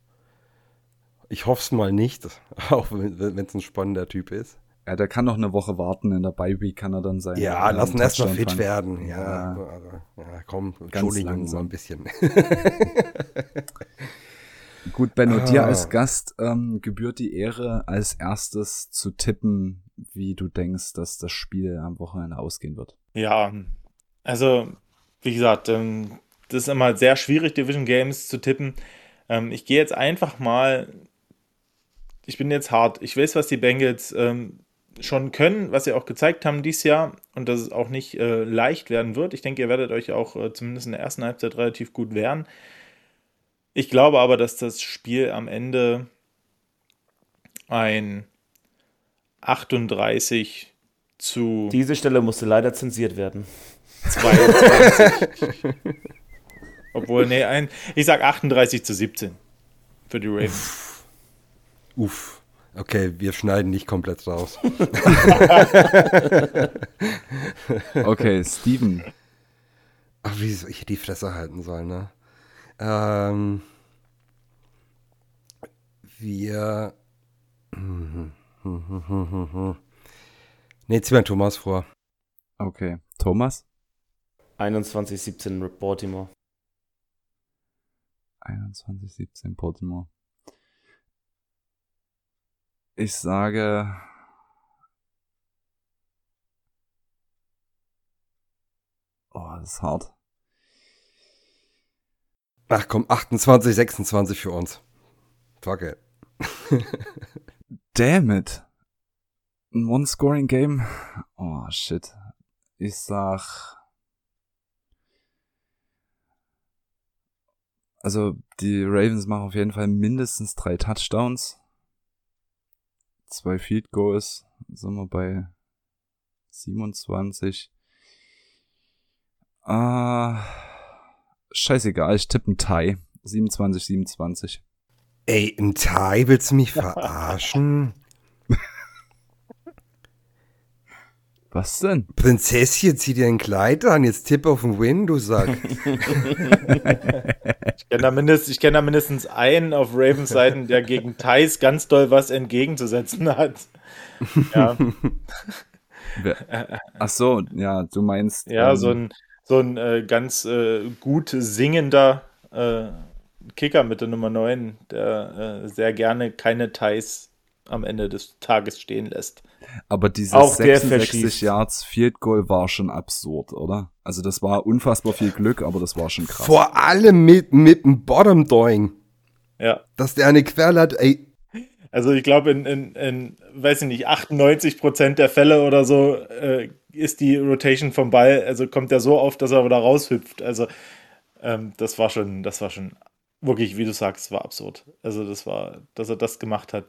Speaker 3: ich hoffe es mal nicht, auch wenn es ein spannender Typ ist.
Speaker 2: Ja, der kann noch eine Woche warten. In der Bye Week kann er dann sein.
Speaker 3: Ja,
Speaker 2: äh,
Speaker 3: lass ihn erst mal
Speaker 2: Touchdown
Speaker 3: fit
Speaker 2: fangen.
Speaker 3: werden. Ja,
Speaker 2: Ja.
Speaker 3: also, ja komm, Entschuldigung,
Speaker 2: langsam.
Speaker 3: mal ein bisschen.
Speaker 2: Gut, Benno,
Speaker 3: Ah.
Speaker 2: dir als Gast ähm, gebührt die Ehre, als erstes zu tippen, wie du denkst, dass das Spiel am Wochenende ausgehen wird.
Speaker 5: Ja, also wie gesagt, ähm, das ist immer sehr schwierig, Division Games zu tippen. Ähm, ich gehe jetzt einfach mal, ich bin jetzt hart. Ich weiß, was die Bengals ähm, schon können, was sie auch gezeigt haben dieses Jahr und dass es auch nicht äh, leicht werden wird. Ich denke, ihr werdet euch auch äh, zumindest in der ersten Halbzeit relativ gut wehren. Ich glaube aber, dass das Spiel am Ende ein 38 zu
Speaker 4: Diese Stelle musste leider zensiert werden.
Speaker 5: 22. Obwohl, nee, ein, ich sag 38 zu 17 für die Ravens.
Speaker 3: Uff. Okay, wir schneiden nicht komplett raus.
Speaker 2: Okay, Steven.
Speaker 3: Ach, wie soll ich die Fresse halten sollen, ne? Ähm, wir. Ne, zieh mal Thomas vor.
Speaker 2: Okay, Thomas.
Speaker 4: 21-17 Baltimore.
Speaker 2: 21-17 Baltimore. Ich sage. Oh, das ist hart.
Speaker 3: Ach komm, 28, 26 für uns. Fuck it.
Speaker 2: Damn it. Ein One-Scoring-Game? Oh, shit. Ich sag. Also, die Ravens machen auf jeden Fall mindestens drei Touchdowns. Zwei Field Goals. Sind wir bei 27. Ah. Scheißegal, ich tippe ein Tie. 27, 27.
Speaker 3: Ey, ein Thai, willst du mich verarschen?
Speaker 2: Was denn?
Speaker 3: Prinzesschen, zieh dir ein Kleid an, jetzt tipp auf den Win, du Sack.
Speaker 5: Ich kenne da, mindest, ich kenn da mindestens einen auf Ravens Seiten, der gegen Thais ganz doll was entgegenzusetzen hat. Ja,
Speaker 2: Ach so, ja, du meinst.
Speaker 5: ja
Speaker 2: ähm,
Speaker 5: so ein, so ein äh, ganz äh, gut singender äh, Kicker mit der Nummer 9, der äh, sehr gerne keine Thais am Ende des Tages stehen lässt.
Speaker 2: Aber dieses
Speaker 4: Auch der
Speaker 2: 66
Speaker 4: verschießt.
Speaker 2: Yards Field Goal war schon absurd, oder? Also das war unfassbar viel Glück, aber das war schon krass.
Speaker 3: Vor allem mit, mit dem Bottom Doing.
Speaker 5: Ja,
Speaker 3: Dass der eine Querle hat, ey,
Speaker 5: also ich glaube, in, in, in, weiß ich nicht, 98 Prozent der Fälle oder so äh, ist die Rotation vom Ball, also kommt er so auf, dass er wieder raushüpft. Also ähm, das war schon, das war schon wirklich, wie du sagst, war absurd. Also das war, dass er das gemacht hat.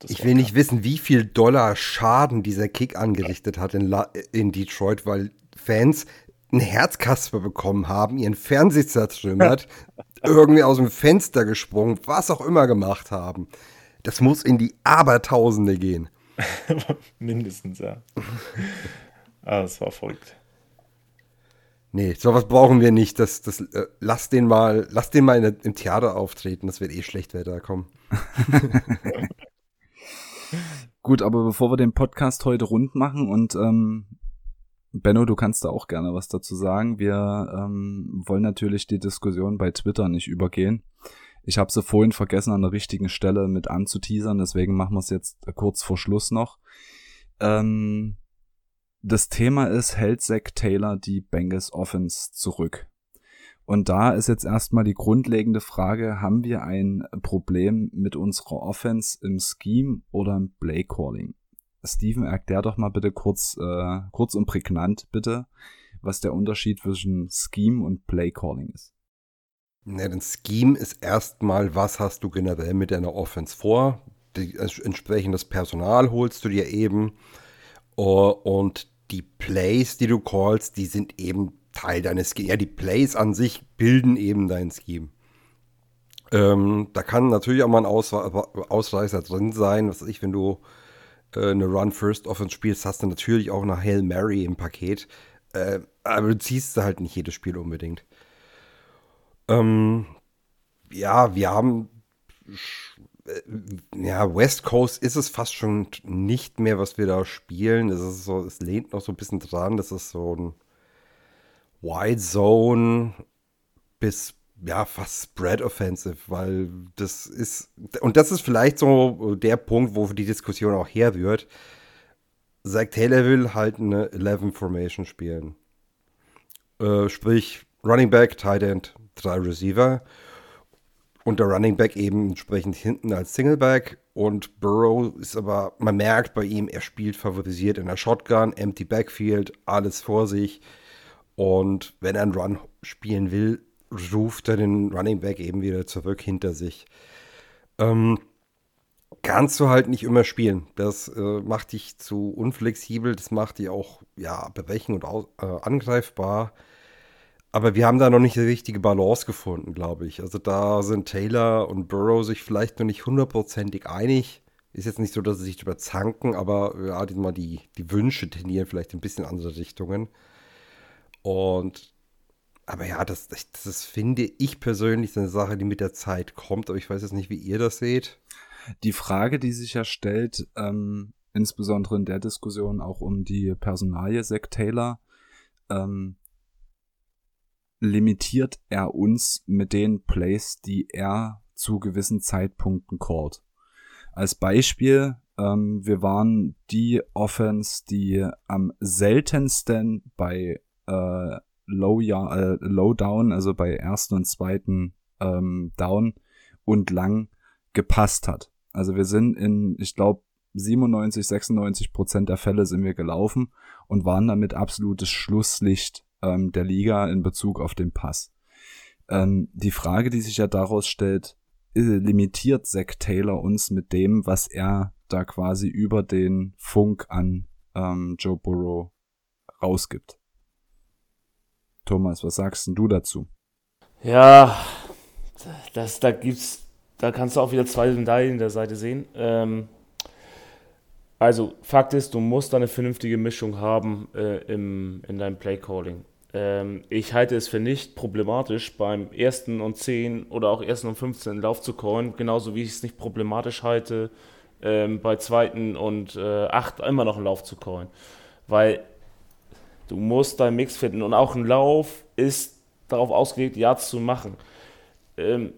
Speaker 5: Das
Speaker 3: ich will nicht wissen, wie viel Dollar Schaden dieser Kick angerichtet hat in, La in Detroit, weil Fans einen Herzkasper bekommen haben, ihren Fernseher zertrümmert, irgendwie aus dem Fenster gesprungen, was auch immer gemacht haben. Das muss in die Abertausende gehen.
Speaker 5: Mindestens, ja. ah, das war verrückt.
Speaker 3: Nee, sowas brauchen wir nicht. Das, das, äh, lass den mal, lass den mal in, im Theater auftreten. Das wird eh schlecht, wer da kommt.
Speaker 2: Gut, aber bevor wir den Podcast heute rund machen und ähm, Benno, du kannst da auch gerne was dazu sagen. Wir ähm, wollen natürlich die Diskussion bei Twitter nicht übergehen. Ich habe sie vorhin vergessen, an der richtigen Stelle mit anzuteasern, deswegen machen wir es jetzt kurz vor Schluss noch. Ähm, das Thema ist, hält Zach Taylor die Bengals Offense zurück? Und da ist jetzt erstmal die grundlegende Frage, haben wir ein Problem mit unserer Offense im Scheme oder im Play Calling? Steven, erklär doch mal bitte kurz, äh, kurz und prägnant bitte, was der Unterschied zwischen Scheme und Play Calling ist.
Speaker 3: Ne, ein Scheme ist erstmal, was hast du generell mit deiner Offense vor? Die, entsprechendes Personal holst du dir eben. Uh, und die Plays, die du callst, die sind eben Teil deines Schemes. Ja, die Plays an sich bilden eben dein Scheme. Ähm, da kann natürlich auch mal ein Ausre Ausreißer drin sein. Was weiß ich, wenn du äh, eine Run-First-Offense spielst, hast du natürlich auch eine Hail Mary im Paket. Äh, aber du ziehst halt nicht jedes Spiel unbedingt. Ähm, ja, wir haben. äh, Ja, West Coast ist es fast schon nicht mehr, was wir da spielen. Es ist so, es lehnt noch so ein bisschen dran. Das ist so ein Wide Zone bis ja fast Spread Offensive, weil das ist und das ist vielleicht so der Punkt, wo die Diskussion auch herrührt. Zach Taylor will halt eine 11 Formation spielen. Äh, sprich Running Back, Tight End, drei Receiver und der Running Back eben entsprechend hinten als Singleback und Burrow ist aber, man merkt bei ihm, er spielt favorisiert in der Shotgun, Empty Backfield, alles vor sich und wenn er einen Run spielen will, ruft er den Running Back eben wieder zurück hinter sich. Ähm, kannst du halt nicht immer spielen. Das äh, macht dich zu unflexibel, das macht dich auch ja, berechen und äh, angreifbar. Aber wir haben da noch nicht die richtige Balance gefunden, glaube ich. Also da sind Taylor und Burrow sich vielleicht noch nicht hundertprozentig einig. Ist jetzt nicht so, dass sie sich drüber zanken, aber ja, die, die, Wünsche tendieren vielleicht in ein bisschen andere Richtungen. Und aber ja, das, das, das finde ich persönlich eine Sache, die mit der Zeit kommt. Aber ich weiß jetzt nicht, wie ihr das seht.
Speaker 2: Die Frage, die sich ja stellt, ähm, insbesondere in der Diskussion auch um die Personalie Zach Taylor, ähm, limitiert er uns mit den Plays, die er zu gewissen Zeitpunkten callt. Als Beispiel, ähm, wir waren die Offense, die am seltensten bei äh, Low, äh, Low Down, also bei ersten und zweiten ähm, Down und lang gepasst hat. Also wir sind in, ich glaube, 97, 96 Prozent der Fälle sind wir gelaufen und waren damit absolutes Schlusslicht ähm, der Liga in Bezug auf den Pass. Ähm, die Frage, die sich ja daraus stellt, äh, limitiert Zach Taylor uns mit dem, was er da quasi über den Funk an ähm, Joe Burrow rausgibt. Thomas, was sagst denn du dazu?
Speaker 4: Ja, das, da gibt's, da kannst du auch wieder zwei Medaillen der Seite sehen. Ähm, Also, Fakt ist, du musst da eine vernünftige Mischung haben äh, im, in deinem Play-Calling. Ähm, ich halte es für nicht problematisch, beim ersten und 10 oder auch ersten und 15 Lauf zu callen, genauso wie ich es nicht problematisch halte, ähm, bei zweiten und äh, 8 immer noch einen Lauf zu callen. Weil du musst deinen Mix finden und auch ein Lauf ist darauf ausgelegt, Yards zu machen. Ähm,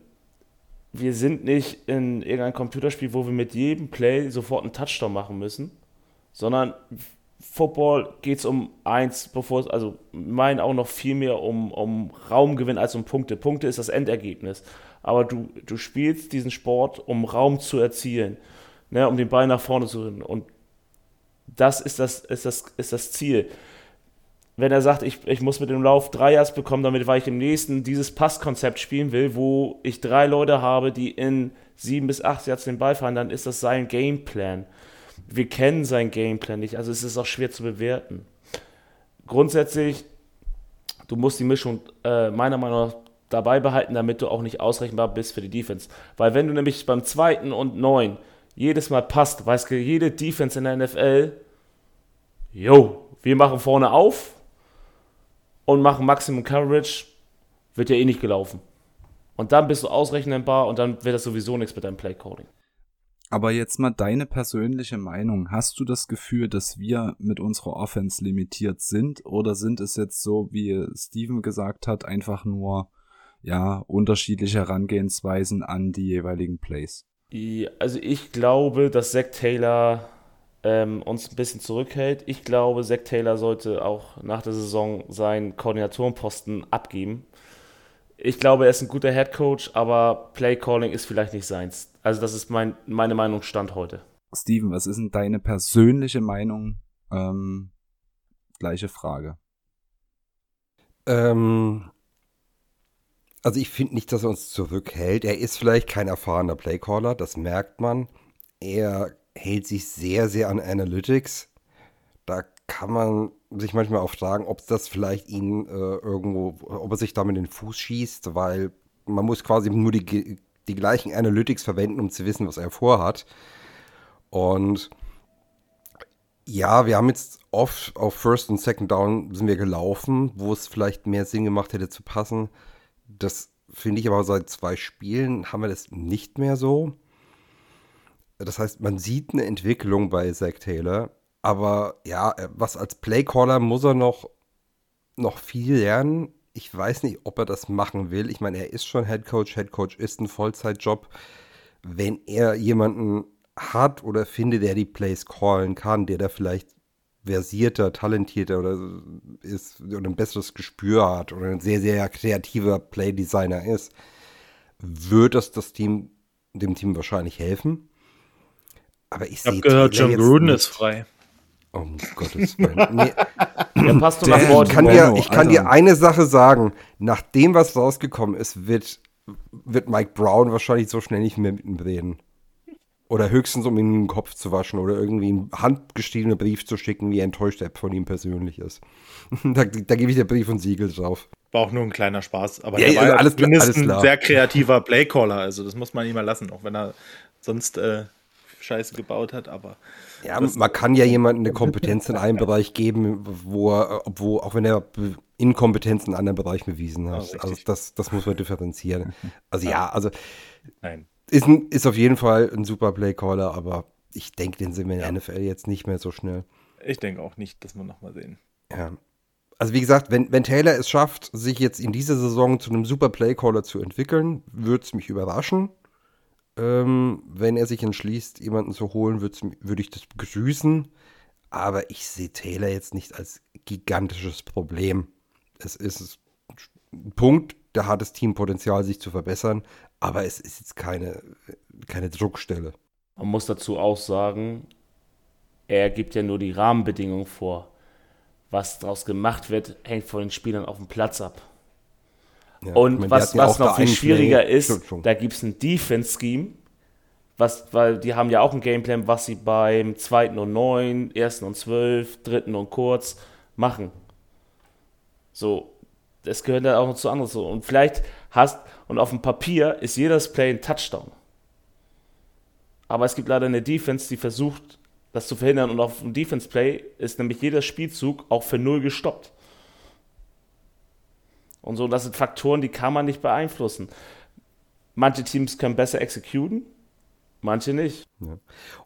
Speaker 4: wir sind nicht in irgendeinem Computerspiel, wo wir mit jedem Play sofort einen Touchdown machen müssen, sondern Football geht es um eins, bevor es, also meinen auch noch viel mehr um, um Raumgewinn als um Punkte. Punkte ist das Endergebnis. Aber du, du spielst diesen Sport, um Raum zu erzielen, ne, um den Ball nach vorne zu rennen. Und das ist das, ist das, ist das Ziel wenn er sagt, ich, ich muss mit dem Lauf drei Yards bekommen, damit weil ich im nächsten dieses Passkonzept spielen will, wo ich drei Leute habe, die in sieben bis acht Yards den Ball fahren, dann ist das sein Gameplan. Wir kennen sein Gameplan nicht, also es ist auch schwer zu bewerten. Grundsätzlich, du musst die Mischung äh, meiner Meinung nach dabei behalten, damit du auch nicht ausrechenbar bist für die Defense. Weil wenn du nämlich beim zweiten und neun jedes Mal passt, weiß jede Defense in der NFL, yo, wir machen vorne auf, und machen Maximum Coverage, wird ja eh nicht gelaufen. Und dann bist du ausrechnbar und dann wird das sowieso nichts mit deinem Play-Coding.
Speaker 2: Aber jetzt mal deine persönliche Meinung. Hast du das Gefühl, dass wir mit unserer Offense limitiert sind? Oder sind es jetzt so, wie Steven gesagt hat, einfach nur, ja, unterschiedliche Herangehensweisen an die jeweiligen Plays?
Speaker 4: Also ich glaube, dass Zach Taylor ähm, uns ein bisschen zurückhält. Ich glaube, Zach Taylor sollte auch nach der Saison seinen Koordinatorenposten abgeben. Ich glaube, er ist ein guter Head Coach, aber Play Calling ist vielleicht nicht seins. Also das ist mein, meine Meinung Stand heute.
Speaker 2: Steven, was ist denn deine persönliche Meinung? Ähm, gleiche Frage.
Speaker 3: Ähm, also ich finde nicht, dass er uns zurückhält. Er ist vielleicht kein erfahrener Playcaller, das merkt man. Er hält sich sehr, sehr an Analytics. Da kann man sich manchmal auch fragen, ob das vielleicht ihn äh, irgendwo, ob er sich damit in den Fuß schießt, weil man muss quasi nur die, die gleichen Analytics verwenden, um zu wissen, was er vorhat. Und ja, wir haben jetzt oft auf First und Second Down sind wir gelaufen, wo es vielleicht mehr Sinn gemacht hätte zu passen. Das finde ich aber seit zwei Spielen haben wir das nicht mehr so. Das heißt, man sieht eine Entwicklung bei Zach Taylor, aber ja, was als Playcaller muss er noch, noch viel lernen. Ich weiß nicht, ob er das machen will. Ich meine, er ist schon Head Coach. Head Coach ist ein Vollzeitjob. Wenn er jemanden hat oder findet, der die Plays callen kann, der da vielleicht versierter, talentierter oder ist oder ein besseres Gespür hat oder ein sehr, sehr kreativer Playdesigner ist, wird das das Team, dem Team wahrscheinlich helfen. Aber ich, ich
Speaker 5: habe gehört, John Gruden ist frei.
Speaker 3: Um Gottes Willen. Nee.
Speaker 4: ja, passt nach
Speaker 3: Wort. Ich kann, dir, ich kann dir eine Sache sagen. Nach dem, was rausgekommen ist, wird, wird Mike Brown wahrscheinlich so schnell nicht mehr mit ihm reden. Oder höchstens, um ihm den Kopf zu waschen oder irgendwie einen handgeschriebenen Brief zu schicken, wie enttäuscht er von ihm persönlich ist. da, da gebe ich dir Brief und Siegel drauf.
Speaker 5: War auch nur ein kleiner Spaß. Aber
Speaker 3: ja, er war ja, alles,
Speaker 5: alles ein sehr kreativer Playcaller. Also das muss man ihm mal lassen, auch wenn er sonst äh, Scheiße gebaut hat, aber.
Speaker 3: Ja, man kann ja jemandem eine Kompetenz in einem Bereich geben, wo er, wo, auch wenn er Inkompetenz in anderen Bereichen bewiesen hat. Ja, also das, das muss man differenzieren. Also ja, also
Speaker 5: Nein.
Speaker 3: Ist, ein, ist auf jeden Fall ein super Playcaller, aber ich denke, den sind wir in der ja. NFL jetzt nicht mehr so schnell.
Speaker 5: Ich denke auch nicht, dass wir nochmal sehen.
Speaker 3: Ja. Also wie gesagt, wenn, wenn Taylor es schafft, sich jetzt in dieser Saison zu einem super Playcaller zu entwickeln, würde es mich überraschen. Ähm, wenn er sich entschließt, jemanden zu holen, würde ich das begrüßen. Aber ich sehe Taylor jetzt nicht als gigantisches Problem. Es ist ein Punkt, da hat das Team Potenzial, sich zu verbessern. Aber es ist jetzt keine, keine Druckstelle.
Speaker 4: Man muss dazu auch sagen, er gibt ja nur die Rahmenbedingungen vor. Was daraus gemacht wird, hängt von den Spielern auf dem Platz ab. Ja, und meine, was, was noch viel schwieriger ist, da gibt es ein Defense-Scheme, weil die haben ja auch ein Gameplan, was sie beim zweiten und neun, ersten und zwölf, dritten und kurz machen. So, das gehört ja auch noch zu anderen so. Und vielleicht hast, und auf dem Papier ist jedes Play ein Touchdown. Aber es gibt leider eine Defense, die versucht, das zu verhindern. Und auf dem Defense Play ist nämlich jeder Spielzug auch für null gestoppt. Und so, das sind Faktoren, die kann man nicht beeinflussen. Manche Teams können besser exekuten, manche nicht.
Speaker 3: Ja.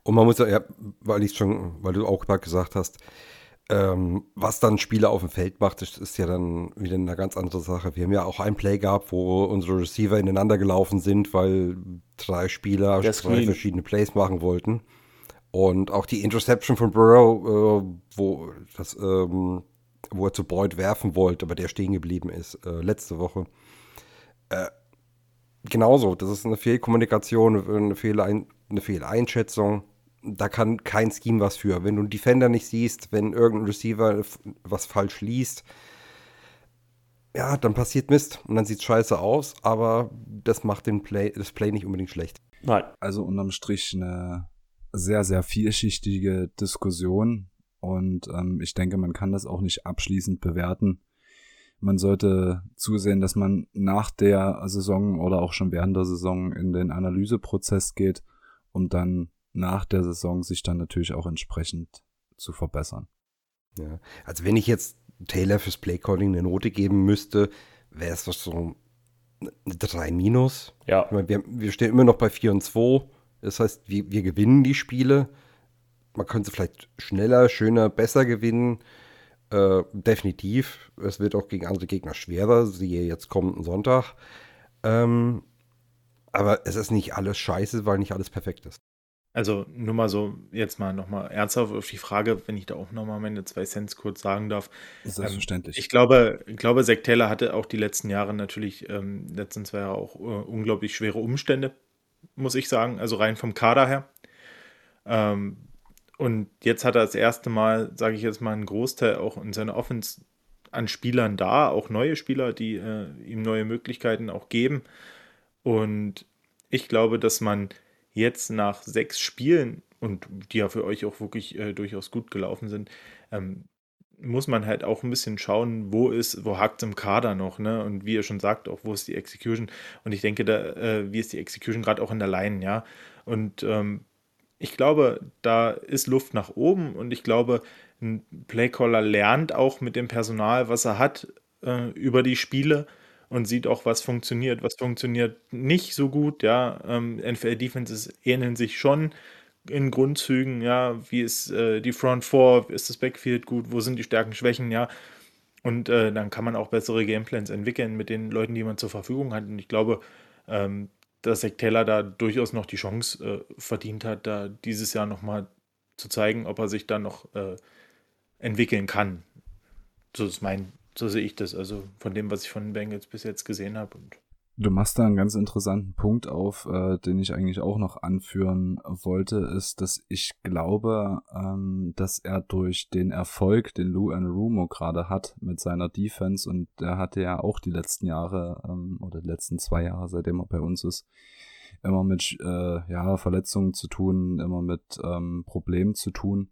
Speaker 3: Und man muss ja, weil ich schon, weil du auch gerade gesagt hast, ähm, was dann Spieler auf dem Feld macht, ist, ist, ja dann wieder eine ganz andere Sache. Wir haben ja auch ein Play gehabt, wo unsere Receiver ineinander gelaufen sind, weil drei Spieler drei verschiedene Plays machen wollten. Und auch die Interception von Burrow, äh, wo, das, ähm, wo er zu Boyd werfen wollte, aber der stehen geblieben ist, äh, letzte Woche. Äh, genauso, das ist eine Fehlkommunikation, eine, Fehlein eine Fehleinschätzung da kann kein Scheme was für. Wenn du einen Defender nicht siehst, wenn irgendein Receiver was falsch liest, ja, dann passiert Mist und dann sieht es scheiße aus, aber das macht den Play, das Play nicht unbedingt schlecht.
Speaker 2: Nein. Also unterm Strich eine sehr, sehr vielschichtige Diskussion und ähm, ich denke, man kann das auch nicht abschließend bewerten. Man sollte zusehen, dass man nach der Saison oder auch schon während der Saison in den Analyseprozess geht, um dann nach der Saison sich dann natürlich auch entsprechend zu verbessern.
Speaker 3: Ja, also wenn ich jetzt Taylor fürs Playcalling eine Note geben müsste, wäre es so eine 3 minus.
Speaker 4: Ja.
Speaker 3: Meine, wir, wir, stehen immer noch bei 4 und 2. Das heißt, wir, wir gewinnen die Spiele. Man könnte vielleicht schneller, schöner, besser gewinnen. Äh, definitiv. Es wird auch gegen andere Gegner schwerer, siehe jetzt kommenden Sonntag. Ähm, aber es ist nicht alles scheiße, weil nicht alles perfekt ist.
Speaker 5: Also nur mal so, jetzt mal nochmal ernsthaft auf die Frage, wenn ich da auch nochmal meine zwei Cents kurz sagen darf.
Speaker 2: Selbstverständlich.
Speaker 5: Ähm, ich glaube, ich glaube, Zack Taylor hatte auch die letzten Jahre natürlich, ähm, letzten zwei Jahre auch äh, unglaublich schwere Umstände, muss ich sagen, also rein vom Kader her. Ähm, und jetzt hat er das erste Mal, sage ich jetzt mal, einen Großteil auch in seiner Offense an Spielern da, auch neue Spieler, die äh, ihm neue Möglichkeiten auch geben. Und ich glaube, dass man jetzt nach sechs Spielen und die ja für euch auch wirklich äh, durchaus gut gelaufen sind, ähm, muss man halt auch ein bisschen schauen, wo ist, wo hakt es im Kader noch, ne? Und wie ihr schon sagt, auch wo ist die Execution? Und ich denke, da, äh, wie ist die Execution gerade auch in der Line, ja? Und ähm, ich glaube, da ist Luft nach oben und ich glaube, ein Playcaller lernt auch mit dem Personal, was er hat, äh, über die Spiele und sieht auch, was funktioniert, was funktioniert nicht so gut. Ja, ähm, NFL-Defenses ähneln sich schon in Grundzügen. Ja, wie ist äh, die Front Four, ist das Backfield gut, wo sind die Stärken, Schwächen, ja. Und äh, dann kann man auch bessere Gameplans entwickeln mit den Leuten, die man zur Verfügung hat. Und ich glaube, ähm, dass Zach Taylor da durchaus noch die Chance äh, verdient hat, da dieses Jahr nochmal zu zeigen, ob er sich da noch äh, entwickeln kann. So ist mein so sehe ich das, also von dem, was ich von Bengals bis jetzt gesehen habe. Und
Speaker 2: Du machst da einen ganz interessanten Punkt auf, äh, den ich eigentlich auch noch anführen wollte, ist, dass ich glaube, ähm, dass er durch den Erfolg, den Lou Rumo gerade hat mit seiner Defense und der hatte ja auch die letzten Jahre ähm, oder die letzten zwei Jahre, seitdem er bei uns ist, immer mit äh, ja, Verletzungen zu tun, immer mit ähm, Problemen zu tun,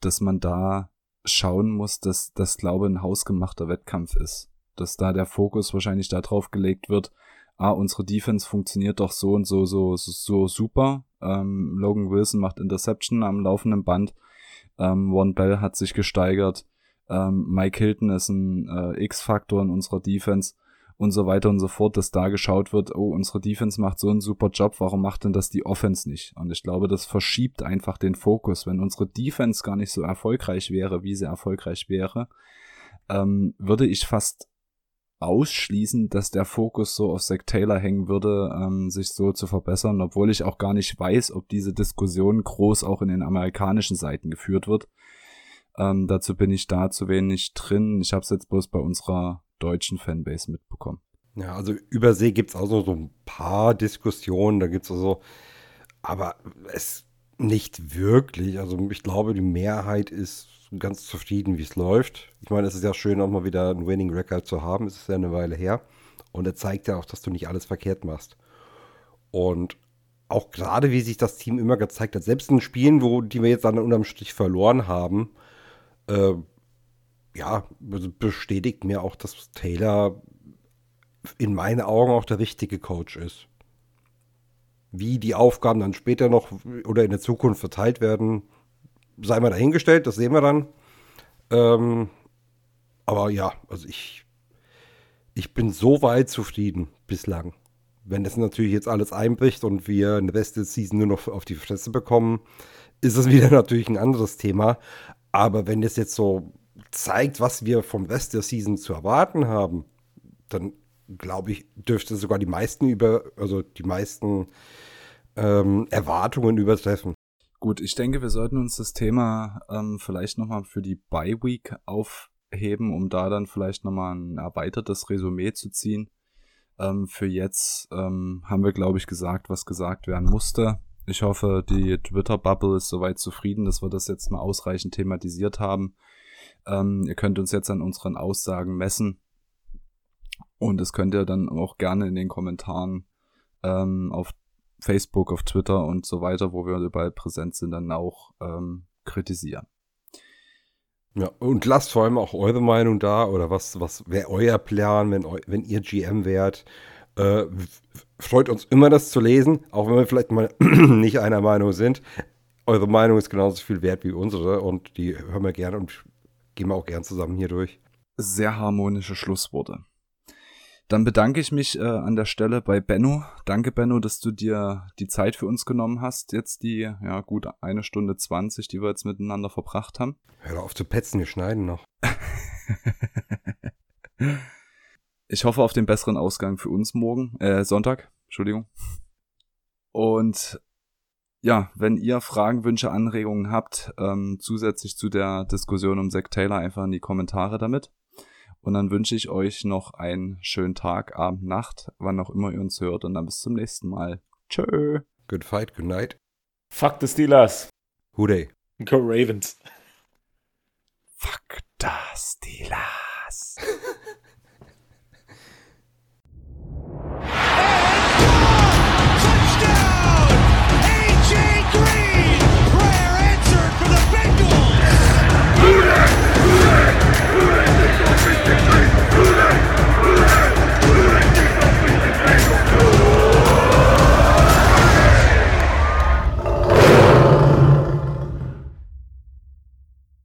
Speaker 2: dass man da schauen muss, dass das, glaube ich, ein hausgemachter Wettkampf ist. Dass da der Fokus wahrscheinlich darauf gelegt wird, ah, unsere Defense funktioniert doch so und so, so, so, so super. Ähm, Logan Wilson macht Interception am laufenden Band. Ähm, One Bell hat sich gesteigert. Ähm, Mike Hilton ist ein äh, X-Faktor in unserer Defense und so weiter und so fort, dass da geschaut wird, oh, unsere Defense macht so einen super Job, warum macht denn das die Offense nicht? Und ich glaube, das verschiebt einfach den Fokus. Wenn unsere Defense gar nicht so erfolgreich wäre, wie sie erfolgreich wäre, ähm, würde ich fast ausschließen, dass der Fokus so auf Zach Taylor hängen würde, ähm, sich so zu verbessern, obwohl ich auch gar nicht weiß, ob diese Diskussion groß auch in den amerikanischen Seiten geführt wird. Ähm, dazu bin ich da zu wenig drin. Ich habe es jetzt bloß bei unserer deutschen Fanbase mitbekommen.
Speaker 3: Ja, also über See gibt es auch so ein paar Diskussionen, da gibt es also, aber es nicht wirklich. Also ich glaube, die Mehrheit ist ganz zufrieden, wie es läuft. Ich meine, es ist ja schön, auch mal wieder einen Winning Record zu haben. Es ist ja eine Weile her. Und er zeigt ja auch, dass du nicht alles verkehrt machst. Und auch gerade, wie sich das Team immer gezeigt hat, selbst in Spielen, wo die wir jetzt dann unterm Strich verloren haben, äh, ja, bestätigt mir auch, dass Taylor in meinen Augen auch der richtige Coach ist. Wie die Aufgaben dann später noch oder in der Zukunft verteilt werden, sei mal dahingestellt, das sehen wir dann. Ähm, aber ja, also ich, ich bin so weit zufrieden bislang. Wenn das natürlich jetzt alles einbricht und wir eine beste Season nur noch auf die Fresse bekommen, ist es wieder natürlich ein anderes Thema. Aber wenn das jetzt so zeigt, was wir vom Rest der Season zu erwarten haben, dann glaube ich, dürfte sogar die meisten über, also die meisten ähm, Erwartungen übertreffen.
Speaker 2: Gut, ich denke, wir sollten uns das Thema ähm, vielleicht nochmal für die Bye Week aufheben, um da dann vielleicht nochmal ein erweitertes Resümee zu ziehen. Ähm, für jetzt ähm, haben wir, glaube ich, gesagt, was gesagt werden musste. Ich hoffe, die Twitter-Bubble ist soweit zufrieden, dass wir das jetzt mal ausreichend thematisiert haben. Ähm, ihr könnt uns jetzt an unseren Aussagen messen. Und das könnt ihr dann auch gerne in den Kommentaren ähm, auf Facebook, auf Twitter und so weiter, wo wir überall präsent sind, dann auch ähm, kritisieren.
Speaker 3: Ja, und lasst vor allem auch eure Meinung da oder was, was wäre euer Plan, wenn, wenn ihr GM wärt. Äh, freut uns immer, das zu lesen, auch wenn wir vielleicht mal nicht einer Meinung sind. Eure Meinung ist genauso viel wert wie unsere und die hören wir gerne und gehen wir auch gern zusammen hier durch.
Speaker 2: Sehr harmonische Schlussworte. Dann bedanke ich mich äh, an der Stelle bei Benno. Danke, Benno, dass du dir die Zeit für uns genommen hast. Jetzt die, ja, gut eine Stunde zwanzig, die wir jetzt miteinander verbracht haben.
Speaker 3: Hör auf zu petzen, wir schneiden noch.
Speaker 2: ich hoffe auf den besseren Ausgang für uns morgen, äh, Sonntag, Entschuldigung. Und ja, wenn ihr Fragen, Wünsche, Anregungen habt, ähm, zusätzlich zu der Diskussion um Zack Taylor, einfach in die Kommentare damit. Und dann wünsche ich euch noch einen schönen Tag, Abend, Nacht, wann auch immer ihr uns hört. Und dann bis zum nächsten Mal. Tschö.
Speaker 3: Good fight, good night.
Speaker 4: Fuck the Steelers.
Speaker 3: Hooday.
Speaker 5: Go Ravens.
Speaker 2: Fuck the Steelers. AJ Green! Prayer answered for the Bengals! Hooday! Hooday!